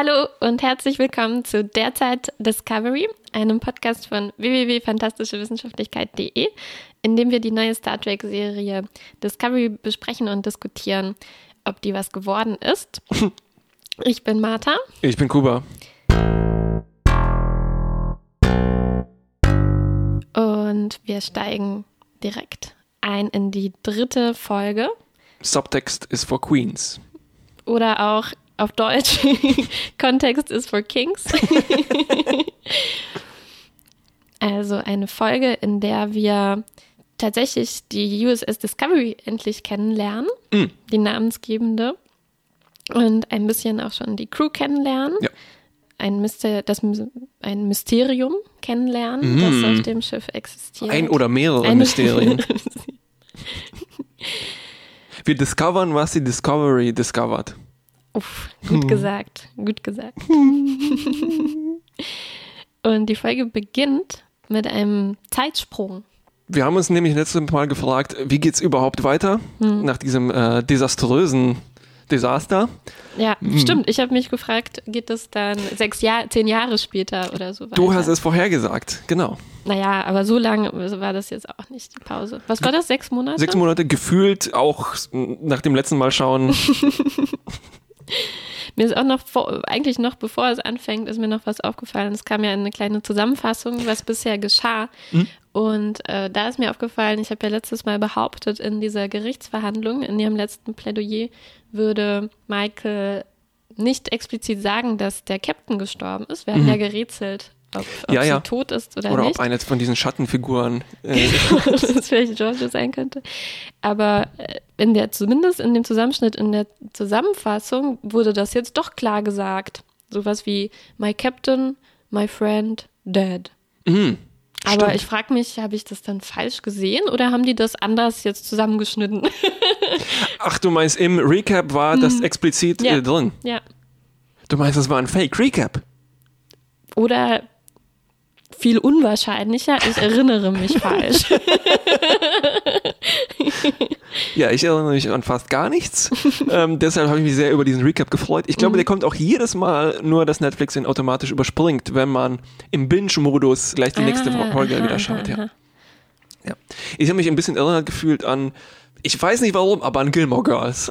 Hallo und herzlich willkommen zu Derzeit Discovery, einem Podcast von www.fantastischewissenschaftlichkeit.de, in dem wir die neue Star Trek-Serie Discovery besprechen und diskutieren, ob die was geworden ist. Ich bin Martha. Ich bin Kuba. Und wir steigen direkt ein in die dritte Folge. Subtext ist for Queens. Oder auch auf Deutsch, Kontext ist for Kings. also eine Folge, in der wir tatsächlich die USS Discovery endlich kennenlernen, mm. die namensgebende, und ein bisschen auch schon die Crew kennenlernen. Ja. Ein, Myster das, ein Mysterium kennenlernen, mm. das auf dem Schiff existiert. Ein oder mehrere ein Mysterien. wir discovern, was die Discovery discovered. Uff, gut hm. gesagt, gut gesagt. Und die Folge beginnt mit einem Zeitsprung. Wir haben uns nämlich letztes Mal gefragt, wie geht es überhaupt weiter hm. nach diesem äh, desaströsen Desaster. Ja, hm. stimmt. Ich habe mich gefragt, geht es dann sechs Jahre, zehn Jahre später oder so weiter? Du hast es vorhergesagt, genau. Naja, aber so lange war das jetzt auch nicht die Pause. Was war das, sechs Monate? Sechs Monate, gefühlt auch nach dem letzten Mal schauen Mir ist auch noch, vor, eigentlich noch bevor es anfängt, ist mir noch was aufgefallen. Es kam ja eine kleine Zusammenfassung, was bisher geschah. Mhm. Und äh, da ist mir aufgefallen, ich habe ja letztes Mal behauptet, in dieser Gerichtsverhandlung, in ihrem letzten Plädoyer, würde Michael nicht explizit sagen, dass der Captain gestorben ist. Wir haben mhm. ja gerätselt, ob, ob ja, sie ja. tot ist oder, oder nicht. Oder ob eine von diesen Schattenfiguren äh, das vielleicht Giorgio sein könnte. Aber äh, in der, zumindest in dem Zusammenschnitt, in der Zusammenfassung wurde das jetzt doch klar gesagt. Sowas wie My Captain, my friend, dead. Mhm. Aber Stimmt. ich frage mich, habe ich das dann falsch gesehen oder haben die das anders jetzt zusammengeschnitten? Ach, du meinst, im Recap war das mhm. explizit ja. Äh, drin? Ja. Du meinst, das war ein Fake-Recap? Oder viel unwahrscheinlicher, ich erinnere mich falsch. ja, ich erinnere mich an fast gar nichts. ähm, deshalb habe ich mich sehr über diesen Recap gefreut. Ich glaube, mhm. der kommt auch jedes Mal, nur dass Netflix ihn automatisch überspringt, wenn man im Binge-Modus gleich die nächste ah, Folge aha, wieder schaut. Ja. ja. Ich habe mich ein bisschen erinnert gefühlt an, ich weiß nicht warum, aber an Gilmore Girls.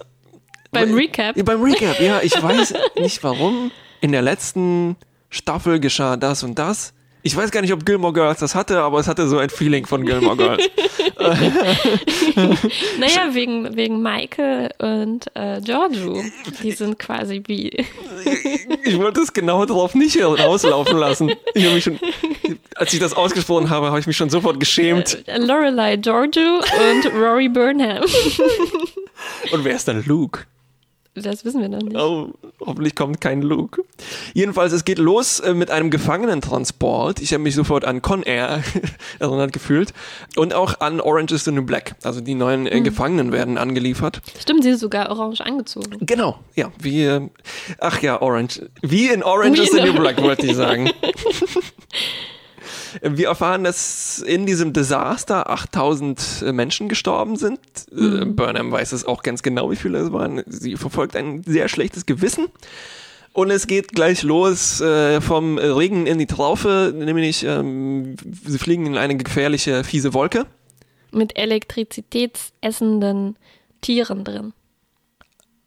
Beim Recap? Ja, beim Recap, ja. Ich weiß nicht warum. In der letzten Staffel geschah das und das. Ich weiß gar nicht, ob Gilmore Girls das hatte, aber es hatte so ein Feeling von Gilmore Girls. naja, wegen, wegen Michael und äh, Giorgio. Die sind quasi wie. ich wollte es genau darauf nicht rauslaufen lassen. Ich schon, als ich das ausgesprochen habe, habe ich mich schon sofort geschämt. Äh, Lorelei Giorgio und Rory Burnham. und wer ist dann Luke? Das wissen wir noch nicht. Oh, hoffentlich kommt kein Luke. Jedenfalls, es geht los äh, mit einem Gefangenentransport. Ich habe mich sofort an Con Air erinnert gefühlt. Und auch an Orange is the New Black. Also die neuen mhm. Gefangenen werden angeliefert. Stimmt, sie ist sogar orange angezogen. Genau, ja. Wie, ach ja, Orange. Wie in Orange wie is the New Black, wollte ich sagen. Wir erfahren, dass in diesem Desaster 8000 äh, Menschen gestorben sind. Äh, mhm. Burnham weiß es auch ganz genau, wie viele es waren. Sie verfolgt ein sehr schlechtes Gewissen. Und es geht gleich los äh, vom Regen in die Traufe, nämlich ähm, sie fliegen in eine gefährliche, fiese Wolke. Mit elektrizitätsessenden Tieren drin.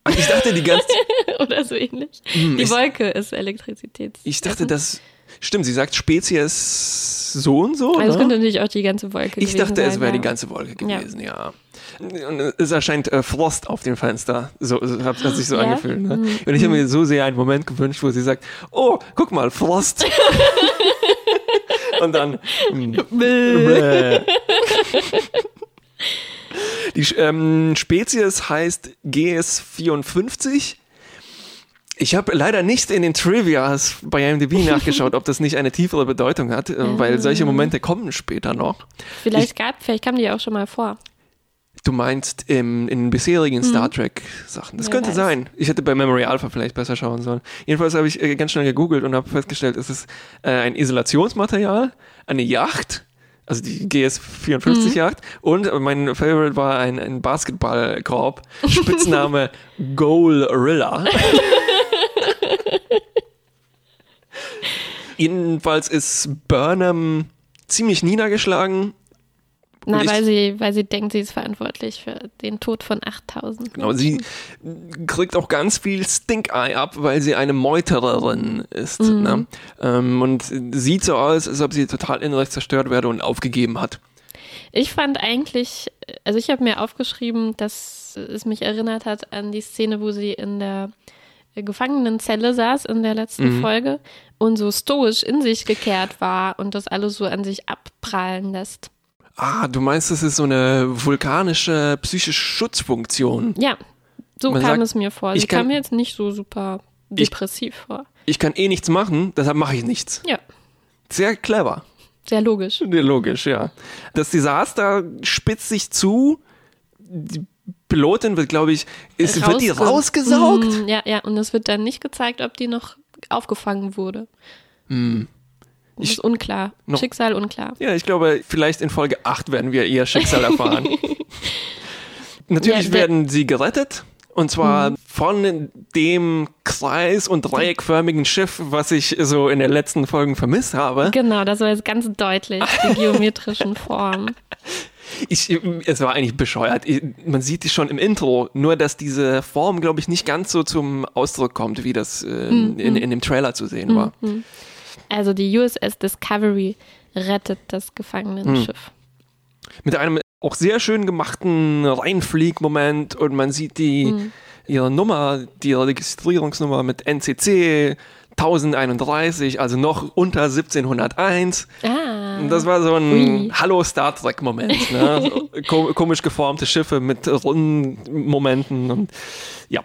Ach, ich dachte die ganze Oder so ähnlich. Hm, die Wolke ist Elektrizität. Ich dachte, das Stimmt, sie sagt Spezies so und so. Also es ne? könnte natürlich auch die ganze Wolke Ich dachte, sein, es wäre ja. die ganze Wolke gewesen, ja. ja. Und es erscheint äh, Frost auf dem Fenster. So, so hat, hat sich so ja? angefühlt. Ne? Mhm. Und ich habe mir so sehr einen Moment gewünscht, wo sie sagt: Oh, guck mal, Frost. und dann. Die ähm, Spezies heißt GS54 ich habe leider nicht in den Trivias bei IMDb nachgeschaut, ob das nicht eine tiefere Bedeutung hat, äh, weil solche Momente kommen später noch. Vielleicht ich, gab, vielleicht kam die auch schon mal vor. Du meinst im, in bisherigen mhm. Star Trek Sachen. Das Wer könnte weiß. sein. Ich hätte bei Memory Alpha vielleicht besser schauen sollen. Jedenfalls habe ich äh, ganz schnell gegoogelt und habe festgestellt, es ist äh, ein Isolationsmaterial, eine Yacht, also die GS54-Yacht. Mhm. Und mein Favorite war ein, ein Basketballkorb. Spitzname Goalrilla. Jedenfalls ist Burnham ziemlich niedergeschlagen. Na, weil sie, weil sie denkt, sie ist verantwortlich für den Tod von 8000. Genau, sie kriegt auch ganz viel Stink-Eye ab, weil sie eine Meutererin ist. Ne? Ähm, und sieht so aus, als ob sie total innerlich zerstört werde und aufgegeben hat. Ich fand eigentlich, also ich habe mir aufgeschrieben, dass es mich erinnert hat an die Szene, wo sie in der Gefangenenzelle saß in der letzten Mhm. Folge und so stoisch in sich gekehrt war und das alles so an sich abprallen lässt. Ah, du meinst, das ist so eine vulkanische psychische Schutzfunktion. Ja, so Man kam sagt, es mir vor. ich Sie kann- kam mir jetzt nicht so super Ich- depressiv vor. Ich kann eh nichts machen, deshalb mache ich nichts. Ja, Sehr clever. sehr logisch. Ja, Logisch, ja. Das Desaster spitzt sich zu. Die Pilotin wird, glaube ich, ist, wird die Rausge- rausgesaugt? Mm, ja, ja, und es wird dann nicht gezeigt, ob die noch aufgefangen wurde. Das ist unklar. Noch- Schicksal unklar. Ja, ich glaube, vielleicht in Folge 8 werden wir ihr Schicksal erfahren. Natürlich Ja, werden sie gerettet. Und zwar von dem kreis- und dreieckförmigen Schiff, was ich so in den letzten Folgen vermisst habe. Genau, das war jetzt ganz deutlich, die geometrischen Formen. Ich, es war eigentlich bescheuert. Ich, man sieht die schon im Intro, nur dass diese Form, glaube ich, nicht ganz so zum Ausdruck kommt, wie das äh, in, in dem Trailer zu sehen war. Also die USS Discovery rettet das Gefangenenschiff. Mit einem auch sehr schön gemachten Reinflieg-Moment und man sieht die, ihre Nummer, die Registrierungsnummer mit NCC 1031, also noch unter 1701. Ah, Und das war so ein Ui. Hallo Star Trek Moment. Ne? So ko komisch geformte Schiffe mit runden Momenten und ja.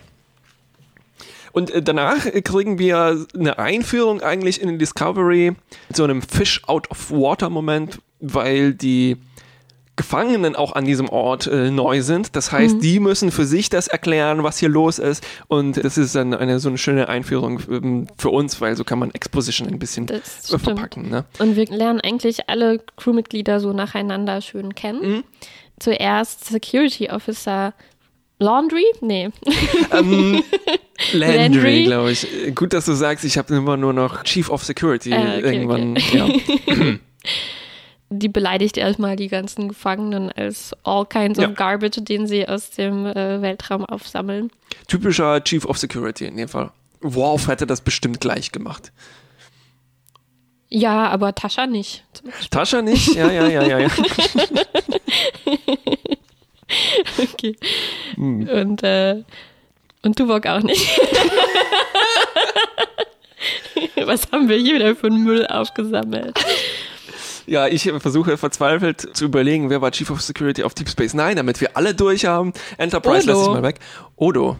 Und äh, danach kriegen wir eine Einführung eigentlich in die Discovery mit so einem Fish out of water Moment, weil die Gefangenen auch an diesem Ort äh, neu sind. Das heißt, die müssen für sich das erklären, was hier los ist. Und das ist dann eine so eine schöne Einführung ähm, für uns, weil so kann man Exposition ein bisschen äh, verpacken. Ne? Und wir lernen eigentlich alle Crewmitglieder so nacheinander schön kennen. Zuerst Security Officer Laundry? Nee. Ähm, Landry, Landry. glaube ich. Gut, dass du sagst, ich habe immer nur noch Chief of Security Ah, okay, irgendwann. Ja. Die beleidigt erstmal die ganzen Gefangenen als all kinds Ja. of garbage, den sie aus dem äh, Weltraum aufsammeln. Typischer Chief of Security in dem Fall. Worf hätte das bestimmt gleich gemacht. Ja, aber Tascha nicht. Tascha nicht? Ja, ja, ja, ja, ja. Okay. Hm. Und, äh, und Tuvok auch nicht. Was haben wir hier wieder für einen Müll aufgesammelt? Ja, ich versuche verzweifelt zu überlegen, wer war Chief of Security auf Deep Space Nine, damit wir alle durch haben. Enterprise Odo. lässt sich mal weg. Odo.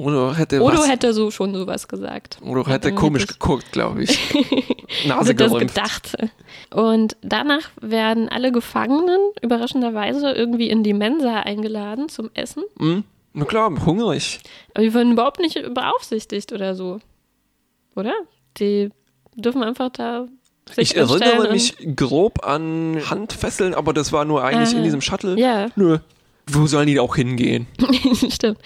Odo hätte Odo was. hätte so schon sowas gesagt. Odo hätte Dann komisch hätte geguckt, glaube ich. Nase hätte das gedacht. Und danach werden alle Gefangenen überraschenderweise irgendwie in die Mensa eingeladen zum Essen. Hm? Na klar, hungrig. Aber die werden überhaupt nicht beaufsichtigt oder so. Oder? Die dürfen einfach da Ich erinnere mich grob an Handfesseln, aber das war nur eigentlich Ah. in diesem Shuttle. Ja. Nö. Wo sollen die auch hingehen? Stimmt.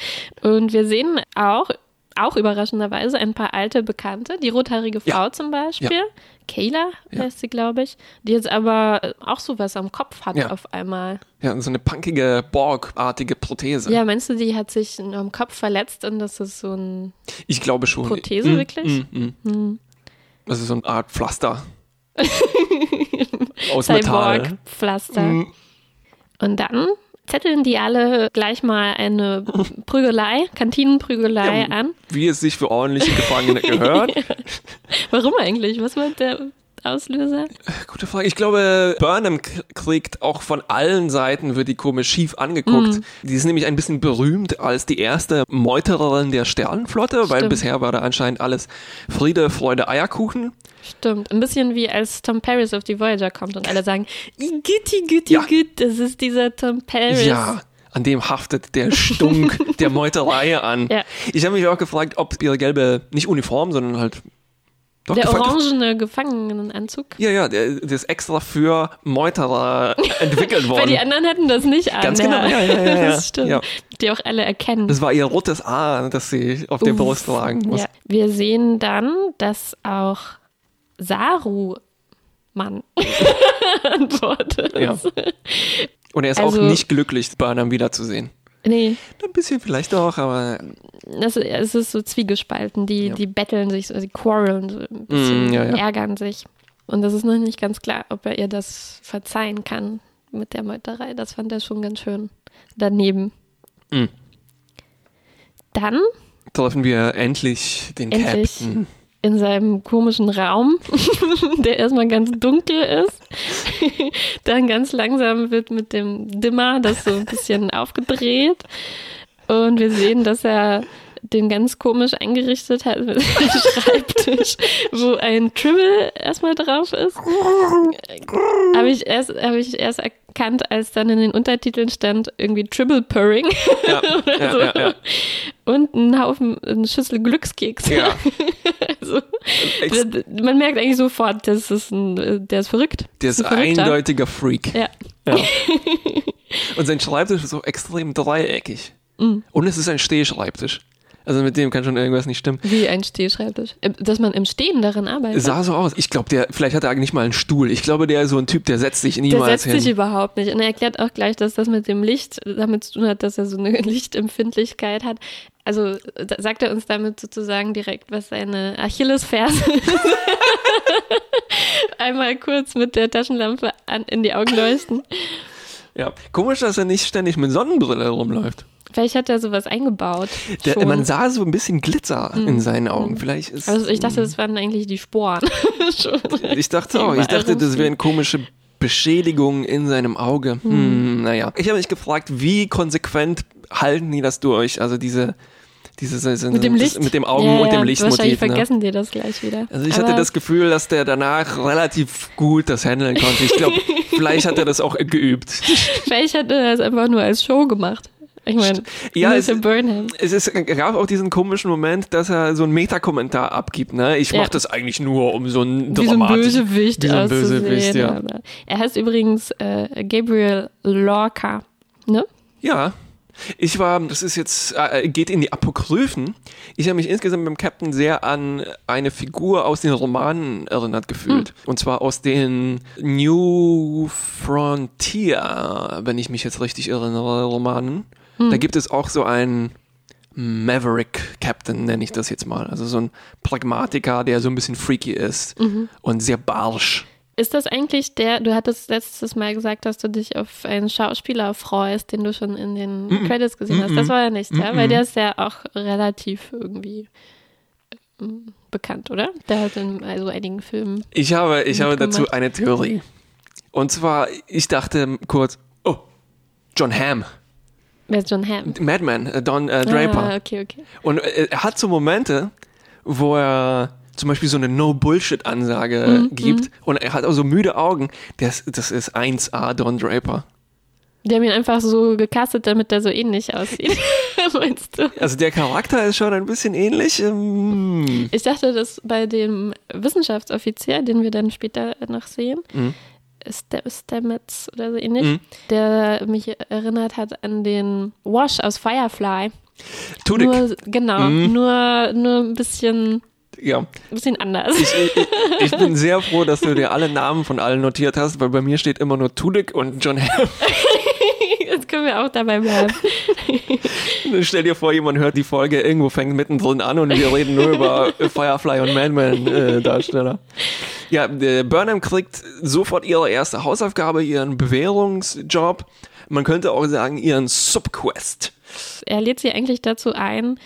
Und wir sehen auch, auch überraschenderweise, ein paar alte Bekannte. Die rothaarige Frau Ja. zum Beispiel. Ja. Kayla Ja. heißt sie, glaube ich. Die jetzt aber äh, auch sowas am Kopf hat Ja. auf einmal. Ja, so eine punkige, Borg-artige Prothese. Ja, meinst du, die hat sich am Kopf verletzt und das ist so ein Ich glaube schon. Prothese Mm, wirklich? mm, mm. Das ist so eine Art Pflaster. Aus. Cyborg-Pflaster? Mm. Und dann zetteln die alle gleich mal eine Prügelei, Kantinenprügelei Ja, an. Wie es sich für ordentliche Gefangene gehört. Warum eigentlich? Was war der Auslöser? Gute Frage. Ich glaube, Burnham kriegt auch von allen Seiten, wird die komisch schief angeguckt. Mhm. Die ist nämlich ein bisschen berühmt als die erste Meutererin der Sternenflotte, weil Stimmt. bisher war da anscheinend alles Friede, Freude, Eierkuchen. Stimmt. Ein bisschen wie als Tom Paris auf die Voyager kommt und alle sagen, Igitt, Igitt, Ja. Igitt, das ist dieser Tom Paris. Ja, an dem haftet der Stunk der Meuterei an. Ja. Ich habe mich auch gefragt, ob ihre gelbe, nicht Uniform, sondern halt. Doch, Der orangene Gefangenenanzug. Ja, ja, der, der ist extra für Meuterer entwickelt Weil die worden. anderen hatten das nicht an. Ganz genau, ja, ja, ja, ja. Das stimmt. Ja. Die auch alle erkennen. Das war ihr rotes A, das sie auf der Uff. Brust tragen muss. Ja. Wir sehen dann, dass auch Saru-Mann antwortet. Ja. Und er ist Also- auch nicht glücklich, Burnham wiederzusehen. Nee, Ein bisschen vielleicht auch, aber das, es ist so zwiegespalten. Die, Ja. die betteln sich, so, die quarreln, so ein bisschen Mm, ja, ja. ärgern sich. Und das ist noch nicht ganz klar, ob er ihr das verzeihen kann mit der Meuterei. Das fand er schon ganz schön daneben. Mm. Dann treffen wir endlich den Endlich. Captain. In seinem komischen Raum, der erstmal ganz dunkel ist, dann ganz langsam wird mit dem Dimmer das so ein bisschen aufgedreht und wir sehen, dass er den ganz komisch eingerichtet hat mit einem Schreibtisch, wo ein Tribble erstmal drauf ist. Habe ich, erst, hab ich erst erkannt, als dann in den Untertiteln stand irgendwie Tribble Purring Ja, ja, so. ja. und ein Haufen, eine Schüssel Glückskekse. ja. Also, man merkt eigentlich sofort, das ist ein, der ist verrückt. Der ist ein eindeutiger Freak. Ja. Ja. Und sein Schreibtisch ist auch extrem dreieckig. Mm. Und es ist ein Stehschreibtisch. Also mit dem kann schon irgendwas nicht stimmen. Wie ein Stehschreibtisch. Äh, Dass man im Stehen darin arbeitet. Sah so aus. Ich glaube, der, vielleicht hat er eigentlich mal einen Stuhl. Ich glaube, der ist so ein Typ, der setzt sich der niemals setzt hin. sich überhaupt nicht. Und er erklärt auch gleich, dass das mit dem Licht damit zu tun hat, dass er so eine Lichtempfindlichkeit hat. Also da- sagt er uns damit sozusagen direkt, was seine Achillesferse ist. Einmal kurz mit der Taschenlampe an, in die Augen leuchten. ja. Komisch, dass er nicht ständig mit Sonnenbrille rumläuft. Vielleicht hat er sowas eingebaut. Der, man sah so ein bisschen Glitzer in seinen Augen. Vielleicht ist. also ich dachte, das waren eigentlich die Sporen. Ich dachte auch, ich Überall dachte, das wären komische Beschädigungen in seinem Auge. Hm, naja. Ich habe mich gefragt, wie konsequent halten die das durch? Also diese, diese, diese Mit dem Licht? Das, mit dem Augen ja, und dem Lichtmotiv. Wahrscheinlich Ne? vergessen die das gleich wieder. Also ich Aber hatte das Gefühl, dass der danach relativ gut das handeln konnte. Ich glaube, vielleicht hat er das auch geübt. Vielleicht hat er das einfach nur als Show gemacht. Ich meine, Ja, es-. Es ist, gab auch diesen komischen Moment, dass er so einen Metakommentar abgibt. Ne? Ich Ja. mach das eigentlich nur, um so ein Wie so ein Bösewicht wie so ein. Bösewicht, ja. Er heißt übrigens äh, Gabriel Lorca. Ne? Ja. Ich war, das ist jetzt, äh, geht in die Apokryphen. Ich habe mich insgesamt beim Captain sehr an eine Figur aus den Romanen erinnert gefühlt. Hm. Und zwar aus den New Frontier, wenn ich mich jetzt richtig erinnere, Romanen. Hm. Da gibt es auch so einen Maverick Captain, nenne ich das jetzt mal. Also so ein Pragmatiker, der so ein bisschen freaky ist Mhm. und sehr barsch. Ist das eigentlich der, du hattest letztes Mal gesagt, dass du dich auf einen Schauspieler freust, den du schon in den Credits gesehen hast. Das war ja nicht, ja? Weil der ist ja auch relativ irgendwie ähm, bekannt, oder? Der hat in also einigen Filmen. Ich habe, ich habe dazu eine Theorie. Und zwar, ich dachte kurz, oh, John Hamm, Wer ist John Hamm? Madman, äh, Don äh, Draper. Ah, okay, okay. Und äh, er hat so Momente, wo er zum Beispiel so eine No-Bullshit-Ansage Mhm, gibt und er hat auch so müde Augen. Das, das ist 1A Don Draper. Die haben ihn einfach so gecastet, damit er so ähnlich aussieht. Meinst du? Also der Charakter ist schon ein bisschen ähnlich. Ähm, Ich dachte, dass bei dem Wissenschaftsoffizier, den wir dann später noch sehen, Mhm. Stamets oder so ähnlich, Mhm. der mich erinnert hat an den Wash aus Firefly. Tudyk. Nur, genau, Mhm. nur, nur ein bisschen, Ja. ein bisschen anders. Ich, ich, ich bin sehr froh, dass du dir alle Namen von allen notiert hast, weil bei mir steht immer nur Tudyk und John Hamm. Jetzt können wir auch dabei bleiben. Stell dir vor, jemand hört die Folge, irgendwo fängt mittendrin an und wir reden nur über Firefly und Madman-Darsteller. ja, der Burnham kriegt sofort ihre erste Hausaufgabe, ihren Bewährungsjob. Man könnte auch sagen, ihren Subquest. Er lädt sie eigentlich dazu ein,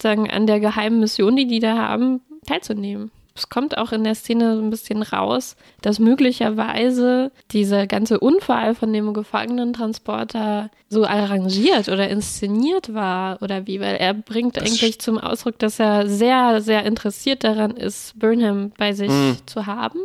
sagen, an der geheimen Mission, die die da haben, teilzunehmen. Es kommt auch in der Szene so ein bisschen raus, dass möglicherweise dieser ganze Unfall von dem Gefangenentransporter so arrangiert oder inszeniert war oder wie, weil er bringt eigentlich zum Ausdruck, dass er sehr, sehr interessiert daran ist, Burnham bei sich zu haben.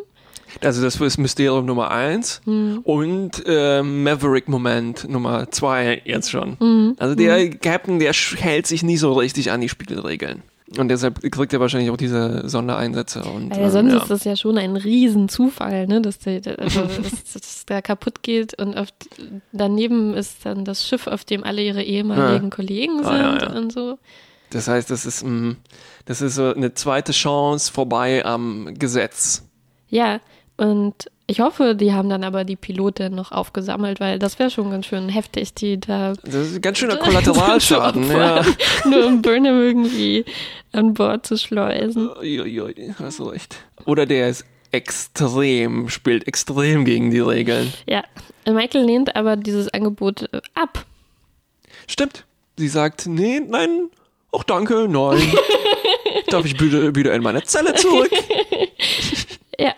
Also das ist Mysterium Nummer eins und äh, Maverick-Moment Nummer zwei jetzt schon. Also der Captain, der hält sich nie so richtig an die Spielregeln. Und deshalb kriegt er wahrscheinlich auch diese Sondereinsätze. Und, Weil ähm, sonst ja. ist das ja schon ein Riesenzufall, ne? dass, der, also, dass, dass der kaputt geht und auf, daneben ist dann das Schiff, auf dem alle ihre ehemaligen Kollegen sind Ah, ja, ja. und so. Das heißt, das ist, mh, das ist so eine zweite Chance vorbei am Gesetz. Ja, und ich hoffe, die haben dann aber die Pilotin noch aufgesammelt, weil das wäre schon ganz schön heftig, die da. Das ist ein ganz schöner Kollateralschaden, ja. Nur um Burnham irgendwie an Bord zu schleusen. Uiuiui, hast du recht. Oder der ist extrem, spielt extrem gegen die Regeln. Ja, Michael lehnt aber dieses Angebot äh, ab. Stimmt. Sie sagt, nee, nein, auch danke, nein. Darf ich bitte wieder in meine Zelle zurück? ja.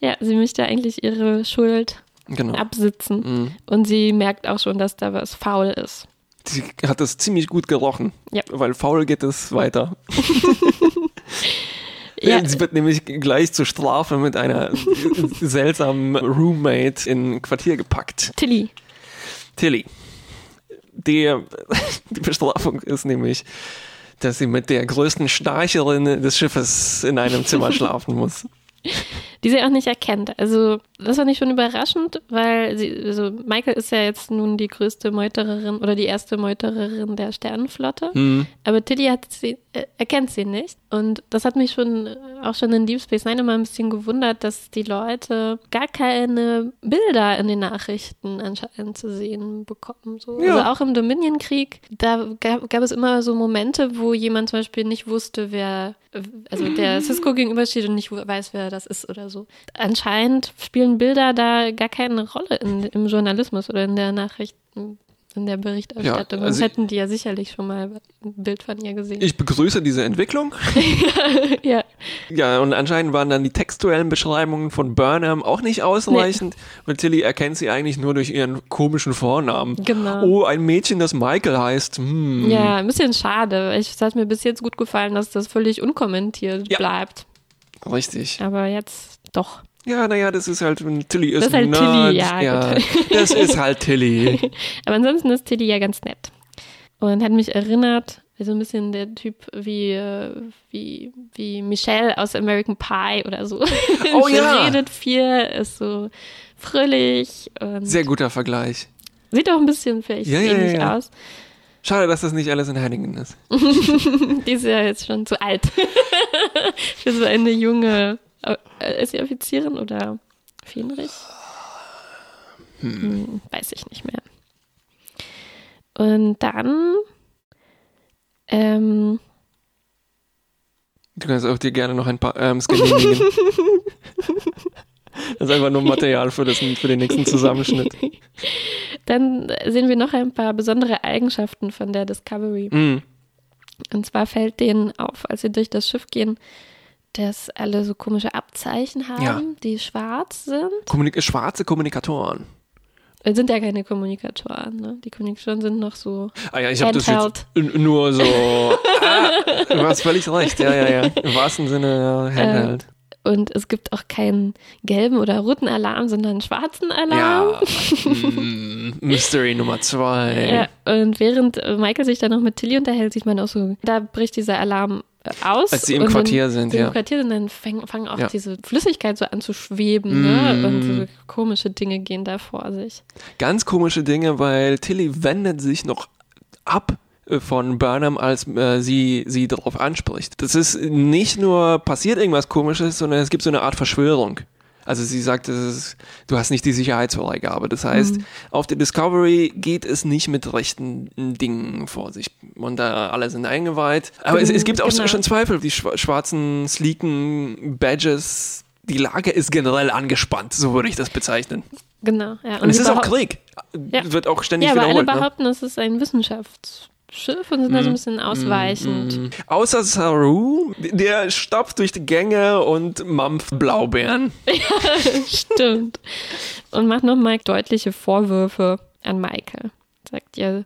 Ja, sie möchte eigentlich ihre Schuld genau. absitzen. Mhm. Und sie merkt auch schon, dass da was faul ist. Sie hat das ziemlich gut gerochen. Ja. Weil faul geht es weiter. Ja. Sie wird nämlich gleich zur Strafe mit einer seltsamen Roommate in Quartier gepackt. Tilly. Tilly. Der, die Bestrafung ist nämlich, dass sie mit der größten Schnarcherin des Schiffes in einem Zimmer schlafen muss die sie auch nicht erkennt. Also das fand ich schon überraschend, weil sie, also Michael ist ja jetzt nun die größte Meutererin oder die erste Meutererin der Sternenflotte, mhm. aber Tilly hat sie, äh, erkennt sie nicht. Und das hat mich schon auch schon in Deep Space Nine immer ein bisschen gewundert, dass die Leute gar keine Bilder in den Nachrichten anscheinend zu sehen bekommen. So. Ja. Also auch im Dominion-Krieg, da gab, gab es immer so Momente, wo jemand zum Beispiel nicht wusste, wer, also der Cisco gegenübersteht und nicht weiß, wer das ist oder so. Anscheinend spielen Bilder da gar keine Rolle in, im Journalismus oder in der Nachrichten in der Berichterstattung. Ja, also hätten die ja sicherlich schon mal ein Bild von ihr gesehen. Ich begrüße diese Entwicklung. ja. Ja, und anscheinend waren dann die textuellen Beschreibungen von Burnham auch nicht ausreichend. Nee. Und Tilly erkennt sie eigentlich nur durch ihren komischen Vornamen. Genau. Oh, ein Mädchen, das Michael heißt. Hm. Ja, ein bisschen schade. Es hat mir bis jetzt gut gefallen, dass das völlig unkommentiert ja. bleibt. Richtig. Aber jetzt doch. Ja, naja, das ist halt, Tilly ist, das ist halt Nerd. Tilly, ja. ja das ist halt Tilly. Aber ansonsten ist Tilly ja ganz nett. Und hat mich erinnert, so ein bisschen der Typ wie, äh, wie, wie Michelle aus American Pie oder so. Oh ja. redet viel, ist so fröhlich. Sehr guter Vergleich. Sieht auch ein bisschen vielleicht ja, ähnlich ja, ja. aus. Schade, dass das nicht alles in Hannigan ist. Die ist ja jetzt schon zu alt. Für so eine junge ist sie Offizierin oder Fähnrich? Hm. Hm, weiß ich nicht mehr. Und dann ähm, Du kannst auch dir gerne noch ein paar Arms genehmigen. das ist einfach nur Material für, das, für den nächsten Zusammenschnitt. Dann sehen wir noch ein paar besondere Eigenschaften von der Discovery. Mm. Und zwar fällt denen auf, als sie durch das Schiff gehen, dass alle so komische Abzeichen haben, ja. die schwarz sind. Kommunik schwarze Kommunikatoren. Es sind ja keine Kommunikatoren, ne? Die Kommunikatoren sind noch so. Ah ja, ich habe das jetzt nur so. ah, du hast völlig recht, ja, ja, ja. Im wahrsten Sinne ja, Handheld. Ähm, und es gibt auch keinen gelben oder roten Alarm, sondern einen schwarzen Alarm. Ja. mm, Mystery Nummer zwei. Ja, und während Michael sich dann noch mit Tilly unterhält, sieht man auch so, da bricht dieser Alarm aus. Als sie im Quartier sind, ja. Im Quartier sind, dann fangen, fangen auch ja. diese Flüssigkeit so an zu schweben, ne? mm. ne? Und so komische Dinge gehen da vor sich. Ganz komische Dinge, weil Tilly wendet sich noch ab äh, von Burnham, als äh, sie sie darauf anspricht. Das ist nicht nur passiert irgendwas Komisches, sondern es gibt so eine Art Verschwörung. Also sie sagt, ist, du hast nicht die Sicherheitsfreigabe. Das heißt, mhm. auf der Discovery geht es nicht mit rechten Dingen vor sich. Und da alle sind eingeweiht. Aber es, es gibt auch genau. schon Zweifel. Die schwarzen, sleeken Badges, die Lage ist generell angespannt, so würde ich das bezeichnen. Genau, ja. Und, Und es ist auch Krieg. Ja. Wird auch ständig ja, wiederholt. Aber alle ne? behaupten, ne? es ist ein Wissenschafts- Schiff und sind da so ein mhm. bisschen ausweichend. Mm. Außer Saru, der stopft durch die Gänge und mampft Blaubeeren. ja, stimmt. Und macht nochmal deutliche Vorwürfe an Michael. Sagt ihr,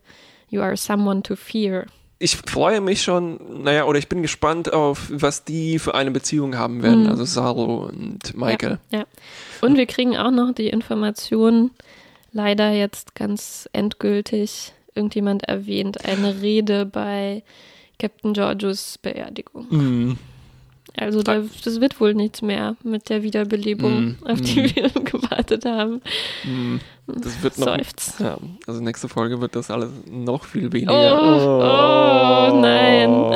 you are someone to fear. Ich freue mich schon, naja, oder ich bin gespannt auf, was die für eine Beziehung haben werden, mm. also Saru und Michael. Ja, ja. Und wir kriegen auch noch die Information, leider jetzt ganz endgültig, irgendjemand erwähnt, eine Rede bei Captain Georgios Beerdigung. Mhm. Also da, das wird wohl nichts mehr mit der Wiederbelebung, mm, auf die mm. wir gewartet haben. Mm. Das wird noch. Seufz. Ja, also nächste Folge wird das alles noch viel weniger. Oh, oh, oh nein.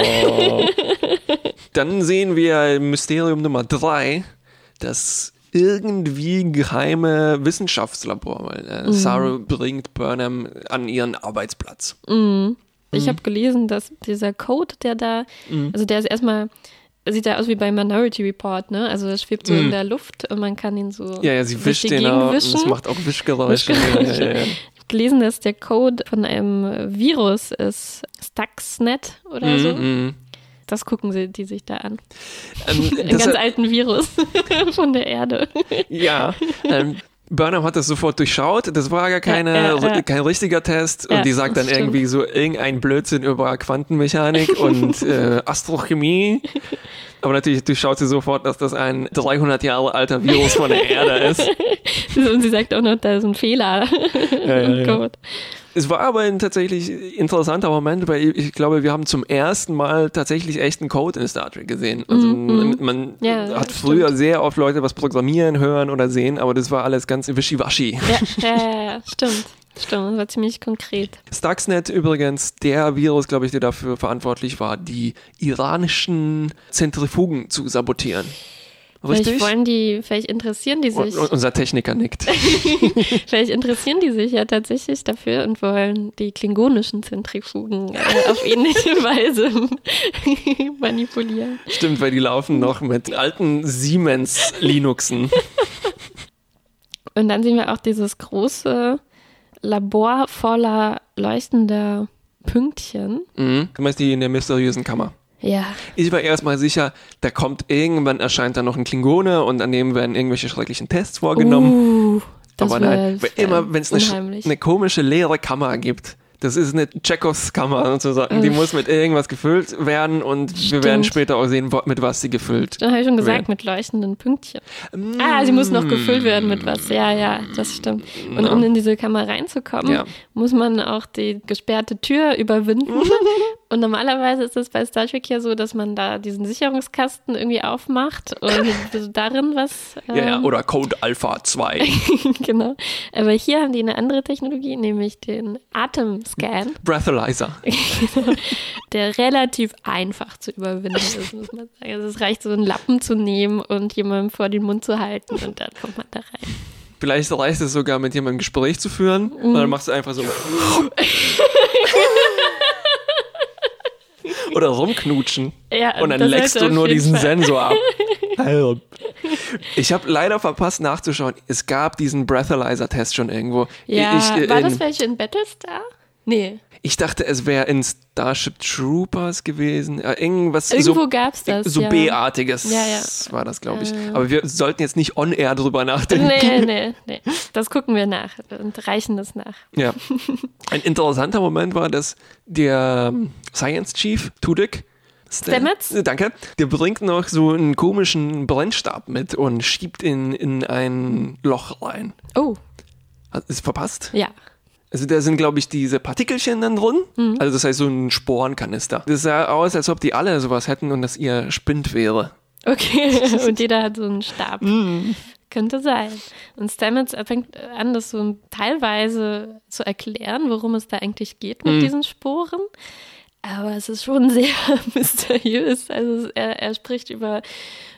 Dann sehen wir Mysterium Nummer drei, das irgendwie geheime Wissenschaftslabor, weil äh, Sarah bringt Burnham an ihren Arbeitsplatz. Ich habe gelesen, dass dieser Code, der da, also der ist erstmal, sieht ja aus wie bei Minority Report, ne? Also er schwebt so in der Luft und man kann ihn so Ja, ja, sie wischt den auch und wischen. es macht auch Wischgeräusche. Wischgeräusche. Ja, ja, ja. Ich habe gelesen, dass der Code von einem Virus ist, Stuxnet oder so. Mhm. Das gucken sie die sich da an. Ähm, Einen ganz alten Virus von der Erde. Ja, ähm, Burnham hat das sofort durchschaut. Das war gar keine, Ja, ja, ja. kein richtiger Test. Und die sagt dann stimmt. irgendwie so irgendein Blödsinn über Quantenmechanik und äh, Astrochemie. Aber natürlich durchschaut sie sofort, dass das ein 300 Jahre alter Virus von der Erde ist. Und sie sagt auch noch, da ist ein Fehler ja, ja. Es war aber ein tatsächlich interessanter Moment, weil ich glaube, wir haben zum ersten Mal tatsächlich echten Code in Star Trek gesehen. Also man, man Mhm, Ja, hat stimmt. früher sehr oft Leute was programmieren, hören oder sehen, aber das war alles ganz wischiwaschi. Ja, ja, ja, ja, stimmt. Stimmt, das war ziemlich konkret. Stuxnet übrigens der Virus, glaube ich, der dafür verantwortlich war, die iranischen Zentrifugen zu sabotieren. Richtig? Vielleicht wollen die, vielleicht interessieren die sich, und unser Techniker nickt. vielleicht interessieren die sich ja tatsächlich dafür und wollen die klingonischen Zentrifugen äh, auf ähnliche Weise manipulieren. Stimmt, weil die laufen noch mit alten Siemens Linuxen. Und dann sehen wir auch dieses große Labor voller leuchtender Pünktchen. Mhm. Du meinst die in der mysteriösen Kammer. Ja, Ich war erstmal sicher, da kommt irgendwann erscheint da noch ein Klingone und an dem werden irgendwelche schrecklichen Tests vorgenommen. Uh, das Aber nein, immer wenn es eine, eine komische leere Kammer gibt, das ist eine Tschechows-Kammer sozusagen, die muss mit irgendwas gefüllt werden und wir Stimmt. werden später auch sehen, mit was sie gefüllt Da habe ich schon gesagt, werden. mit leuchtenden Pünktchen. Ah, sie muss noch gefüllt werden mit was. Ja, ja, das stimmt. Und um in diese Kammer reinzukommen, Ja. muss man auch die gesperrte Tür überwinden. und normalerweise ist es bei Star Trek ja so, dass man da diesen Sicherungskasten irgendwie aufmacht und darin was. Ja, ja, ähm, oder Code Alpha 2. genau. Aber hier haben die eine andere Technologie, nämlich den Atemscan, Breathalyzer. der relativ einfach zu überwinden ist, muss man sagen. Also es reicht, so einen Lappen zu nehmen und jemandem vor den Mund zu halten und dann kommt man da rein. Vielleicht reicht es sogar, mit jemandem ein Gespräch zu führen. Und Mhm. dann machst du einfach so. Oder rumknutschen. Ja, Und dann leckst du nur diesen Fall- Sensor ab. Help. Ich habe leider verpasst nachzuschauen. Es gab diesen Breathalyzer-Test schon irgendwo. Ja, ich, äh, war in, das welche in Battlestar? Nee. ich dachte, es wäre in Starship Troopers gewesen. Äh, irgendwas Irgendwo so, gab's das, So ja. B-artiges Ja, ja. war das, glaube ich. Ja. Aber wir sollten jetzt nicht on-air drüber nachdenken. Nee, nee, nee. Das gucken wir nach und reichen das nach. Ja. Ein interessanter Moment war, dass der ähm, Science Chief, Tudek, Stamets? Äh, Danke. Der bringt noch so einen komischen Brennstab mit und schiebt ihn in ein Loch rein. Oh, Ist verpasst? ja. Also da sind, glaube ich, diese Partikelchen dann drin. Mhm. Also das heißt so ein Sporenkanister. Das sah aus, als ob die alle sowas hätten und das ihr Spind wäre. Okay. Und jeder hat so einen Stab. Mhm. Könnte sein. Und Stamets fängt an, das so teilweise zu erklären, worum es da eigentlich geht Mhm. mit diesen Sporen. Aber es ist schon sehr mysteriös. Also er, er spricht über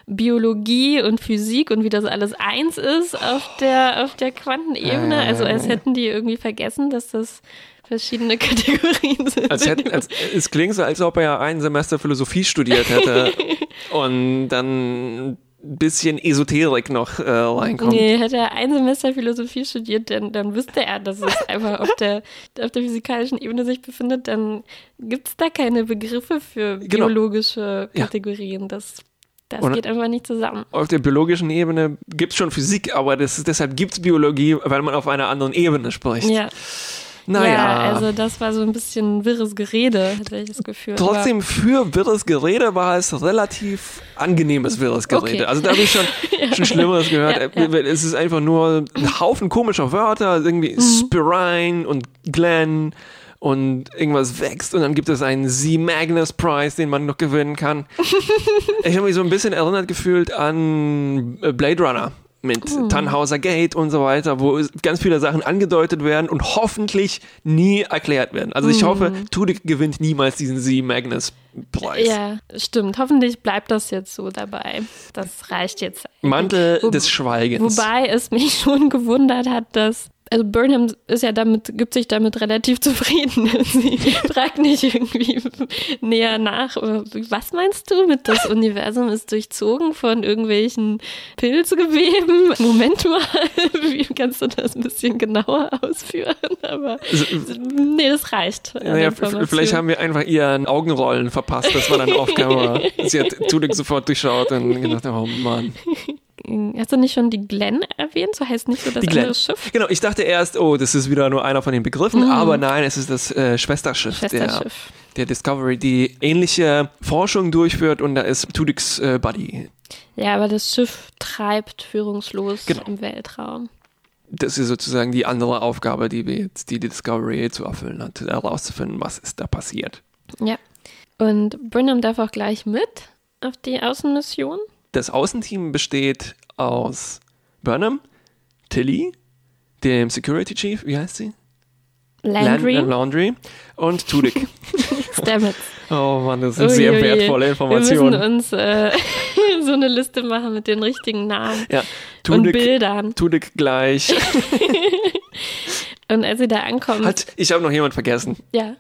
Biologie und Physik und wie das alles eins ist auf der, auf der Quantenebene. Also als hätten die irgendwie vergessen, dass das verschiedene Kategorien sind. Als hätten, als, es klingt so, als ob er ein Semester Philosophie studiert hätte und dann ein bisschen Esoterik noch äh, reinkommt. Nee, hätte er ein Semester Philosophie studiert, dann, dann wüsste er, dass es einfach auf der, auf der physikalischen Ebene sich befindet. Dann gibt es da keine Begriffe für Genau. biologische Ja. Kategorien. Das, das Und- geht einfach nicht zusammen. Auf der biologischen Ebene gibt es schon Physik, aber ist, deshalb gibt es Biologie, weil man auf einer anderen Ebene spricht. Ja. Naja, ja, also das war so ein bisschen wirres Gerede, hatte ich das Gefühl. trotzdem für wirres Gerede war es relativ angenehmes wirres Gerede. Okay. Also da habe ich schon, schon Schlimmeres gehört. Ja, ja. Es ist einfach nur ein Haufen komischer Wörter, irgendwie Mhm. Spirine und Glenn und irgendwas wächst und dann gibt es einen Z Magnus Prize, den man noch gewinnen kann. ich habe mich so ein bisschen erinnert gefühlt an äh, Blade Runner mit Tannhauser Gate und so weiter, wo ganz viele Sachen angedeutet werden und hoffentlich nie erklärt werden. Also ich hoffe, Tudyk gewinnt niemals diesen Sie Magnus Preis. Ja, stimmt. Hoffentlich bleibt das jetzt so dabei. Das reicht jetzt. Mantel Wo- des Schweigens. Wobei es mich schon gewundert hat, dass also Burnham ist ja damit, gibt sich damit relativ zufrieden. Sie fragt nicht irgendwie näher nach. Was meinst du mit das Universum ist durchzogen von irgendwelchen Pilzgeweben? Moment mal, wie kannst du das ein bisschen genauer ausführen? Aber nee, das reicht. Naja, vielleicht haben wir einfach ihren Augenrollen verpasst. Das war dann off camera. Sie hat Tudyk sofort durchschaut und gedacht, oh Mann. Hast du nicht schon die Glenn erwähnt? So heißt nicht so das Die Glenn. andere Schiff? Genau, ich dachte erst, oh, das ist wieder nur einer von den Begriffen, aber nein, es ist das äh, Schwesterschiff, der, Schwesterschiff. der Discovery, die ähnliche Forschung durchführt und da ist Tudyks äh, Buddy. Ja, aber das Schiff treibt führungslos Genau. im Weltraum. Das ist sozusagen die andere Aufgabe, die wir jetzt, die die Discovery zu erfüllen hat, herauszufinden, was ist da passiert. Ja. Und Burnham darf auch gleich mit auf die Außenmission. Das Außenteam besteht aus Burnham, Tilly, dem Security Chief, wie heißt sie? Landry, Land- Laundry und Tudyk. Stamets. oh Mann, das sind Ui, sehr ui, wertvolle Wir Informationen. müssen uns äh, so eine Liste machen mit den richtigen Namen Ja, und Tudyk, Bildern. Tudyk gleich. Und als sie da ankommen, Halt, ich habe noch jemand vergessen. ja,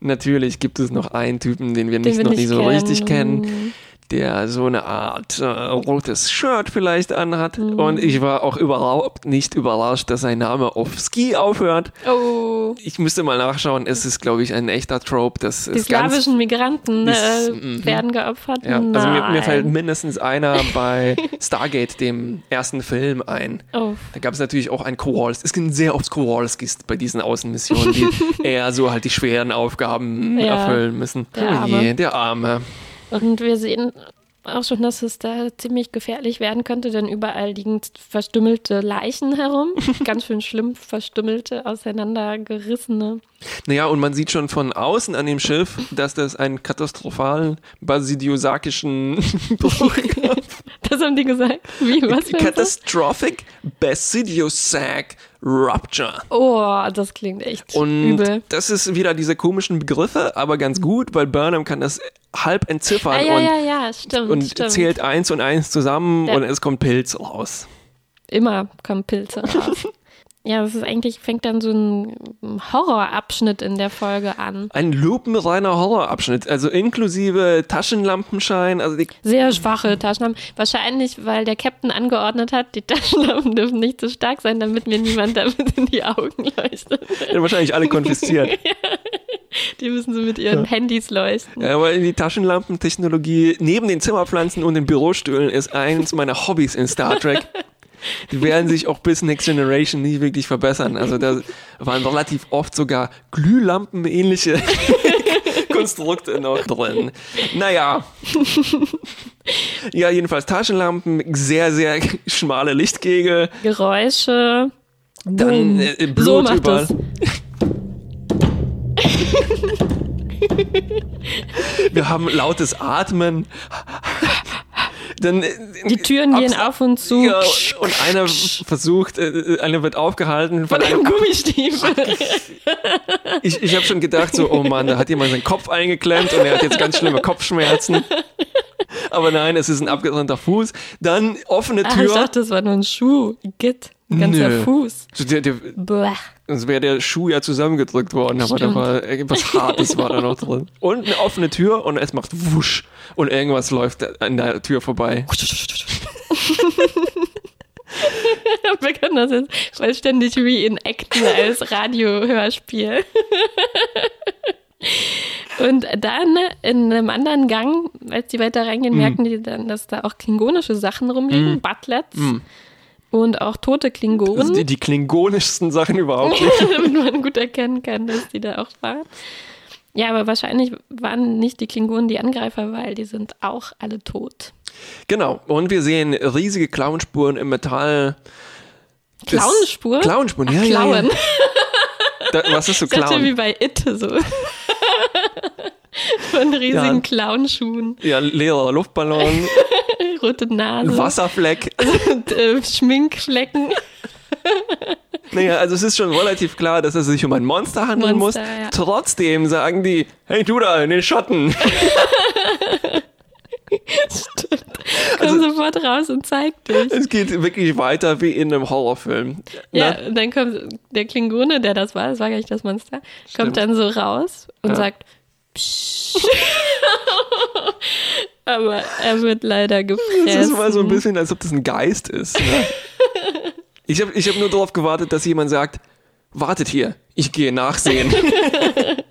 Natürlich gibt es noch einen Typen, den wir den nicht, wir noch nicht nicht so kennen. richtig kennen, der so eine Art äh, rotes Shirt vielleicht anhat. Mhm. Und ich war auch überhaupt nicht überrascht, dass sein Name auf Ski aufhört. Oh, Ich müsste mal nachschauen. Es ist, glaube ich, ein echter Trope. Das die slawischen Migranten äh, Ist- mhm. werden geopfert. Ja, also mir, mir Nein. fällt mindestens einer bei Stargate, dem ersten Film, ein. Oh, Da gab es natürlich auch einen Kowalski. Es gibt sehr oft Kowalskis bei diesen Außenmissionen, die eher so halt die schweren Aufgaben Ja, erfüllen müssen. der oh je, Arme. der Arme. Und wir sehen auch schon, dass es da ziemlich gefährlich werden könnte, denn überall liegen verstümmelte Leichen herum. Ganz schön schlimm verstümmelte, auseinandergerissene. Naja, und man sieht schon von außen an dem Schiff, dass das einen katastrophalen basidiosakischen Bruch gab. Das haben die gesagt. Wie, was Bruch? Catastrophic Basidiosac Rupture. Oh, das klingt echt Und übel. das ist wieder diese komischen Begriffe, aber ganz gut, weil Burnham kann das halb entziffern Ah, ja, und, ja, ja, stimmt. und stimmt. zählt eins und eins zusammen und es kommt Pilz raus. Immer kommen Pilze raus. ja, das ist eigentlich, fängt dann so ein Horrorabschnitt in der Folge an. Ein lupenreiner Horrorabschnitt, also inklusive Taschenlampenschein, also die Sehr schwache Taschenlampen. Wahrscheinlich, weil der Captain angeordnet hat, die Taschenlampen dürfen nicht zu stark sein, damit mir niemand damit in die Augen leuchtet. werden wahrscheinlich alle konfisziert. Die müssen so mit ihren Handys leuchten. Ja, aber die Taschenlampentechnologie neben den Zimmerpflanzen und den Bürostühlen ist eins meiner Hobbys in Star Trek. Die werden sich auch bis Next Generation nie wirklich verbessern. Also da waren relativ oft sogar Glühlampen-ähnliche Konstrukte noch drin. Naja. Ja, jedenfalls Taschenlampen, sehr, sehr schmale Lichtkegel. Geräusche. Dann Boom. äh, Blut so macht überall. es. Wir haben lautes Atmen. Dann, äh, Die Türen gehen auf und zu. Ja, und einer versucht, äh, einer wird aufgehalten von Von einem einem. Gummistiefel. Ich, ich habe schon gedacht, so, oh Mann, da hat jemand seinen Kopf eingeklemmt und er hat jetzt ganz schlimme Kopfschmerzen. Aber nein, es ist ein abgetrennter Fuß. Dann offene Ah, ich Tür. dachte, das war nur ein Schuh. Git. Ganzer Nö. Fuß. So, der, der, sonst wäre der Schuh ja zusammengedrückt worden, aber da Stimmt. war irgendwas Hartes war da noch drin. Und eine offene Tür und es macht wusch und irgendwas läuft an der Tür vorbei. Wir können das jetzt vollständig reenacten als Radiohörspiel. Und dann in einem anderen Gang, als die weiter reingehen, merken die dann, dass da auch klingonische Sachen rumliegen, Butlets und auch tote Das sind Klingonen, die, die klingonischsten Sachen überhaupt. damit man gut erkennen kann, dass die da auch waren. Ja, aber wahrscheinlich waren nicht die Klingonen die Angreifer, weil die sind auch alle tot. Genau. Und wir sehen riesige Klauenspuren im Metall. Das- Klauenspuren? Klauenspuren, Ach, ja, ja, Klauen. ja. Da, was ist so Ich dachte wie Klauen? bei It so. Von riesigen Ja. Clownschuhen. Ja, leerer Luftballon. rote Nase. Wasserfleck. Und, äh, Schminkflecken. Naja, also es ist schon relativ klar, dass es sich um ein Monster handeln Monster, muss. ja. Trotzdem sagen die, hey du da in den Schatten. Komm sofort raus und zeig dich. Es geht wirklich weiter wie in einem Horrorfilm. Ja, Na, und dann kommt der Klingone, der das war, das war gar nicht das Monster, kommt dann so raus und Ja. sagt. Aber er wird leider gefressen. Es ist mal so ein bisschen, als ob das ein Geist ist. Ne? Ich habe ich hab nur darauf gewartet, dass jemand sagt, wartet hier, ich gehe nachsehen.